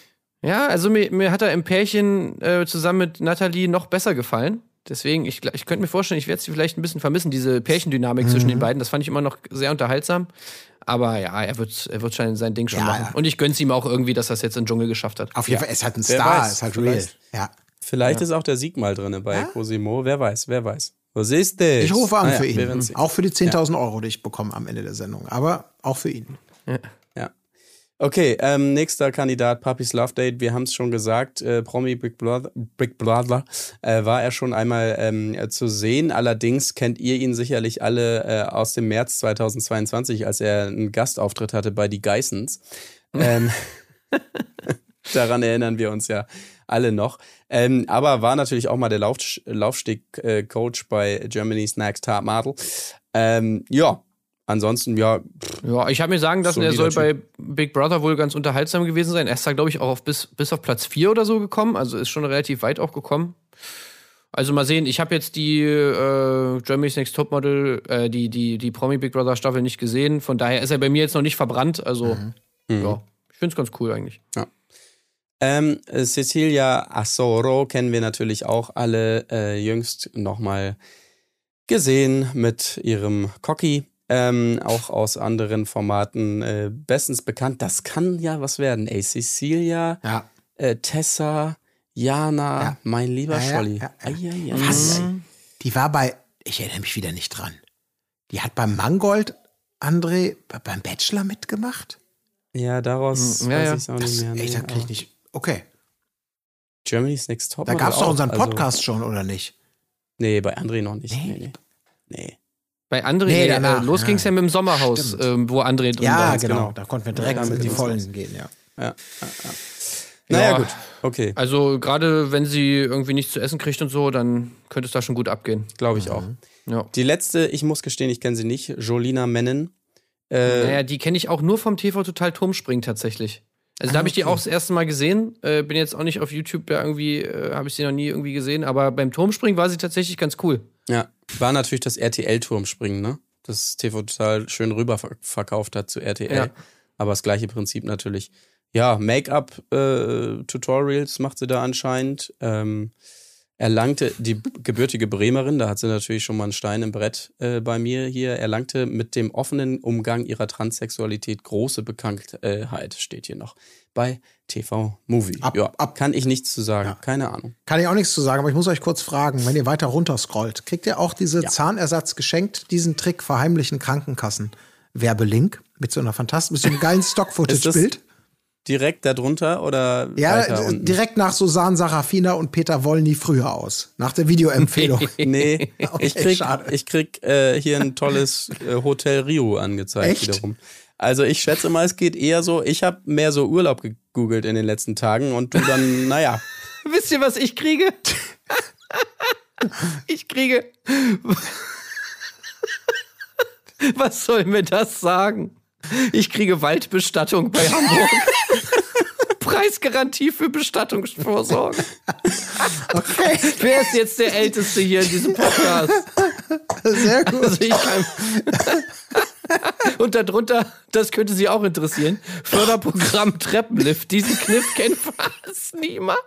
also mir, mir hat er im Pärchen äh, zusammen mit Nathalie noch besser gefallen. Deswegen, ich, ich könnte mir vorstellen, ich werde sie vielleicht ein bisschen vermissen, diese Pärchendynamik zwischen
Mhm.
den beiden. Das fand ich immer noch sehr unterhaltsam. Aber ja, er wird, er wird schon sein Ding schon
Ja,
machen.
ja.
Und ich gönn's ihm auch irgendwie, dass er es jetzt in den Dschungel geschafft hat.
Auf jeden Fall, er ist halt ein
Wer
Star,
weiß,
ist halt
vielleicht.
real. Ja.
Vielleicht ist auch der Sieg mal drin bei Cosimo. Wer weiß, wer weiß. Was ist das?
Ich rufe an
Naja,
für ihn. Auch für die 10.000 Euro, die ich bekomme am Ende der Sendung. Aber auch für ihn.
Ja. Okay, ähm, nächster Kandidat, Papis Love Date. Wir haben es schon gesagt, äh, Promi Big Brother, Big Brother äh, war er schon einmal ähm, äh, zu sehen. Allerdings kennt ihr ihn sicherlich alle äh, aus dem März 2022, als er einen Gastauftritt hatte bei Die Geissens. Ähm, [laughs] daran erinnern wir uns ja alle noch. Ähm, aber war natürlich auch mal der Lauf, Laufsteg-Coach bei Germany's Next Top Model. Ähm, ja, ansonsten, ja,
Ja, ich habe mir sagen lassen, er soll bei Big Brother wohl ganz unterhaltsam gewesen sein. Er ist da, glaube ich, auch auf bis, bis auf Platz 4 oder so gekommen. Also ist schon relativ weit auch gekommen. Also mal sehen, ich habe jetzt die äh, Germany's Next Topmodel, äh, die, die, die Promi Big Brother Staffel nicht gesehen. Von daher ist er bei mir jetzt noch nicht verbrannt. Also, ja, ich finde es ganz cool eigentlich.
Ähm, äh, Cecilia Assoro kennen wir natürlich auch alle äh, jüngst nochmal gesehen mit ihrem Cocky. Ähm, auch aus anderen Formaten äh, bestens bekannt. Das kann ja was werden. Ey, Cecilia,
Ja.
äh, Tessa, Jana,
Ja.
mein lieber
Ja,
Scholli.
Was? Die war bei, ich erinnere mich wieder nicht dran. Die hat beim Mangold André be- beim Bachelor mitgemacht?
Ja, daraus
ja,
weiß ich es auch
Das,
nicht mehr.
ey,
nee,
da krieg ich nicht. Okay.
Germany's Next Top.
Da gab es doch unseren
also,
Podcast schon, oder nicht?
Nee, bei André noch nicht.
Nee.
Nee, nee. nee.
Bei André,
Nee,
nee,
danach,
äh, los
ja.
ging's ja mit dem Sommerhaus, ähm, wo André drin
Ja,
war.
genau.
genau.
Da konnten wir direkt
Ja,
in die. Vollen gehen, ja.
Ja, ja, ja. Naja,
Ja.
gut. Okay,
Also gerade wenn sie irgendwie nichts zu essen kriegt und so, dann könnte es da schon gut abgehen.
glaube ich auch.
Ja.
Die letzte, ich muss gestehen, ich kenne sie nicht, Jolina Mennen. Äh,
Naja, die kenne ich auch nur vom TV Total Turmspringen tatsächlich. Also da habe ich die auch das erste Mal gesehen. Äh, bin jetzt auch nicht auf YouTube ja irgendwie, äh, habe ich sie noch nie irgendwie gesehen, aber beim Turmspringen war sie tatsächlich ganz cool.
Ja, war natürlich das RTL-Turmspringen, ne? Das TV total schön rüber ver- verkauft hat zu RTL.
Ja.
Aber das gleiche Prinzip natürlich. Ja, Make-up-Tutorials macht sie da anscheinend. Ähm, erlangte die gebürtige Bremerin, da hat sie natürlich schon mal einen Stein im Brett äh, bei mir hier, erlangte mit dem offenen Umgang ihrer Transsexualität große Bekanntheit, steht hier noch. Bei TV Movie.
Ab-
ja,
ab-
kann ich nichts zu sagen. Keine Ahnung.
Kann ich auch nichts zu sagen, aber ich muss euch kurz fragen, wenn ihr weiter runter scrollt, kriegt ihr auch diese Zahnersatz geschenkt, diesen Trick verheimlichen Krankenkassen? Werbelink mit so einer fantastischen, mit so einem geilen [laughs] Stock-Footage-Bild.
Direkt darunter oder
Ja, direkt nach Susan Sarafina und Peter Wollny früher aus. Nach der Videoempfehlung. [laughs]
Nee, [laughs]
Okay,
ich krieg,
schade.
ich krieg äh, hier ein tolles äh, Hotel Rio angezeigt
Echt?
wiederum. Also ich schätze mal, es geht eher so, ich habe mehr so Urlaub gegoogelt in den letzten Tagen und du dann, [laughs] naja,
Wisst ihr, was ich kriege? ich kriege. was soll mir das sagen? Ich kriege Waldbestattung bei Hamburg. [laughs] Preisgarantie für Bestattungsvorsorge.
Okay,
Wer ist jetzt der Älteste hier in diesem Podcast?
sehr gut.
Also ich kann. Und darunter, das könnte Sie auch interessieren, Förderprogramm Treppenlift. Diesen Kniff kennt fast niemand.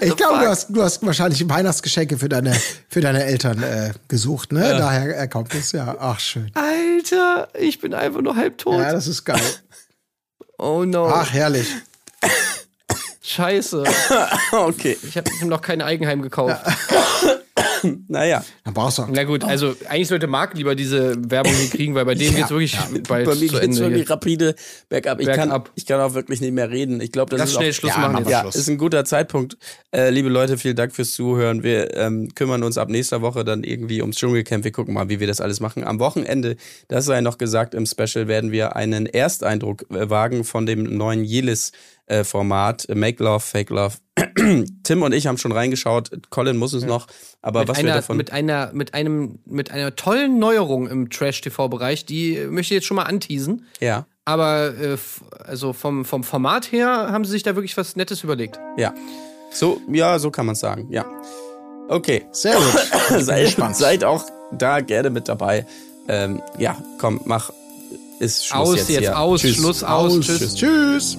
Ich glaube, du hast, du hast wahrscheinlich Weihnachtsgeschenke für deine, für deine Eltern äh, gesucht, ne? Daher äh, kommt es ja. Ach, schön.
Alter, ich bin einfach nur halb tot.
Ja, das ist geil.
oh no.
Ach, herrlich.
Scheiße. [laughs]
okay,
Ich habe ihm noch kein Eigenheim gekauft. [laughs]
naja.
Dann brauchst du auch.
Na gut, also eigentlich sollte Marc lieber diese Werbung hier kriegen, weil bei dem [laughs]
Ja,
geht's wirklich bald
Bei mir
zu
geht's
Ende.
wirklich rapide bergab. Ich, Kann,
Bergab.
ich kann auch wirklich nicht mehr reden. Ich glaube, das
Lass
ist
schnell
auch,
Schluss
Ja,
machen jetzt.
wir
Ja,
Schluss.
ist ein guter Zeitpunkt. Äh, liebe Leute, vielen Dank fürs Zuhören. Wir ähm, kümmern uns ab nächster Woche dann irgendwie ums Dschungelcamp. Wir gucken mal, wie wir das alles machen. Am Wochenende, das sei noch gesagt, im Special werden wir einen Ersteindruck äh, wagen von dem neuen Jelis-Format Make Love, Fake Love. [clears throat] Tim und ich haben schon reingeschaut. Colin muss es noch. Aber
Mit
was wir
einer,
davon...
mit einer, mit einem, mit einer tollen Neuerung im Trash-TV-Bereich, die äh, möchte ich jetzt schon mal anteasen.
ja,
Aber äh, also vom, vom Format her haben sie sich da wirklich was Nettes überlegt.
ja. So, ja, so kann man sagen. Ja. Okay.
Sehr gut. [coughs]
Seid,
gespannt.
seid auch da gerne mit dabei. Ähm, ja, komm, mach. Ist Schluss
Aus
jetzt,
jetzt,
hier.
aus,
Tschüss.
Schluss, aus, tschüss.
Tschüss.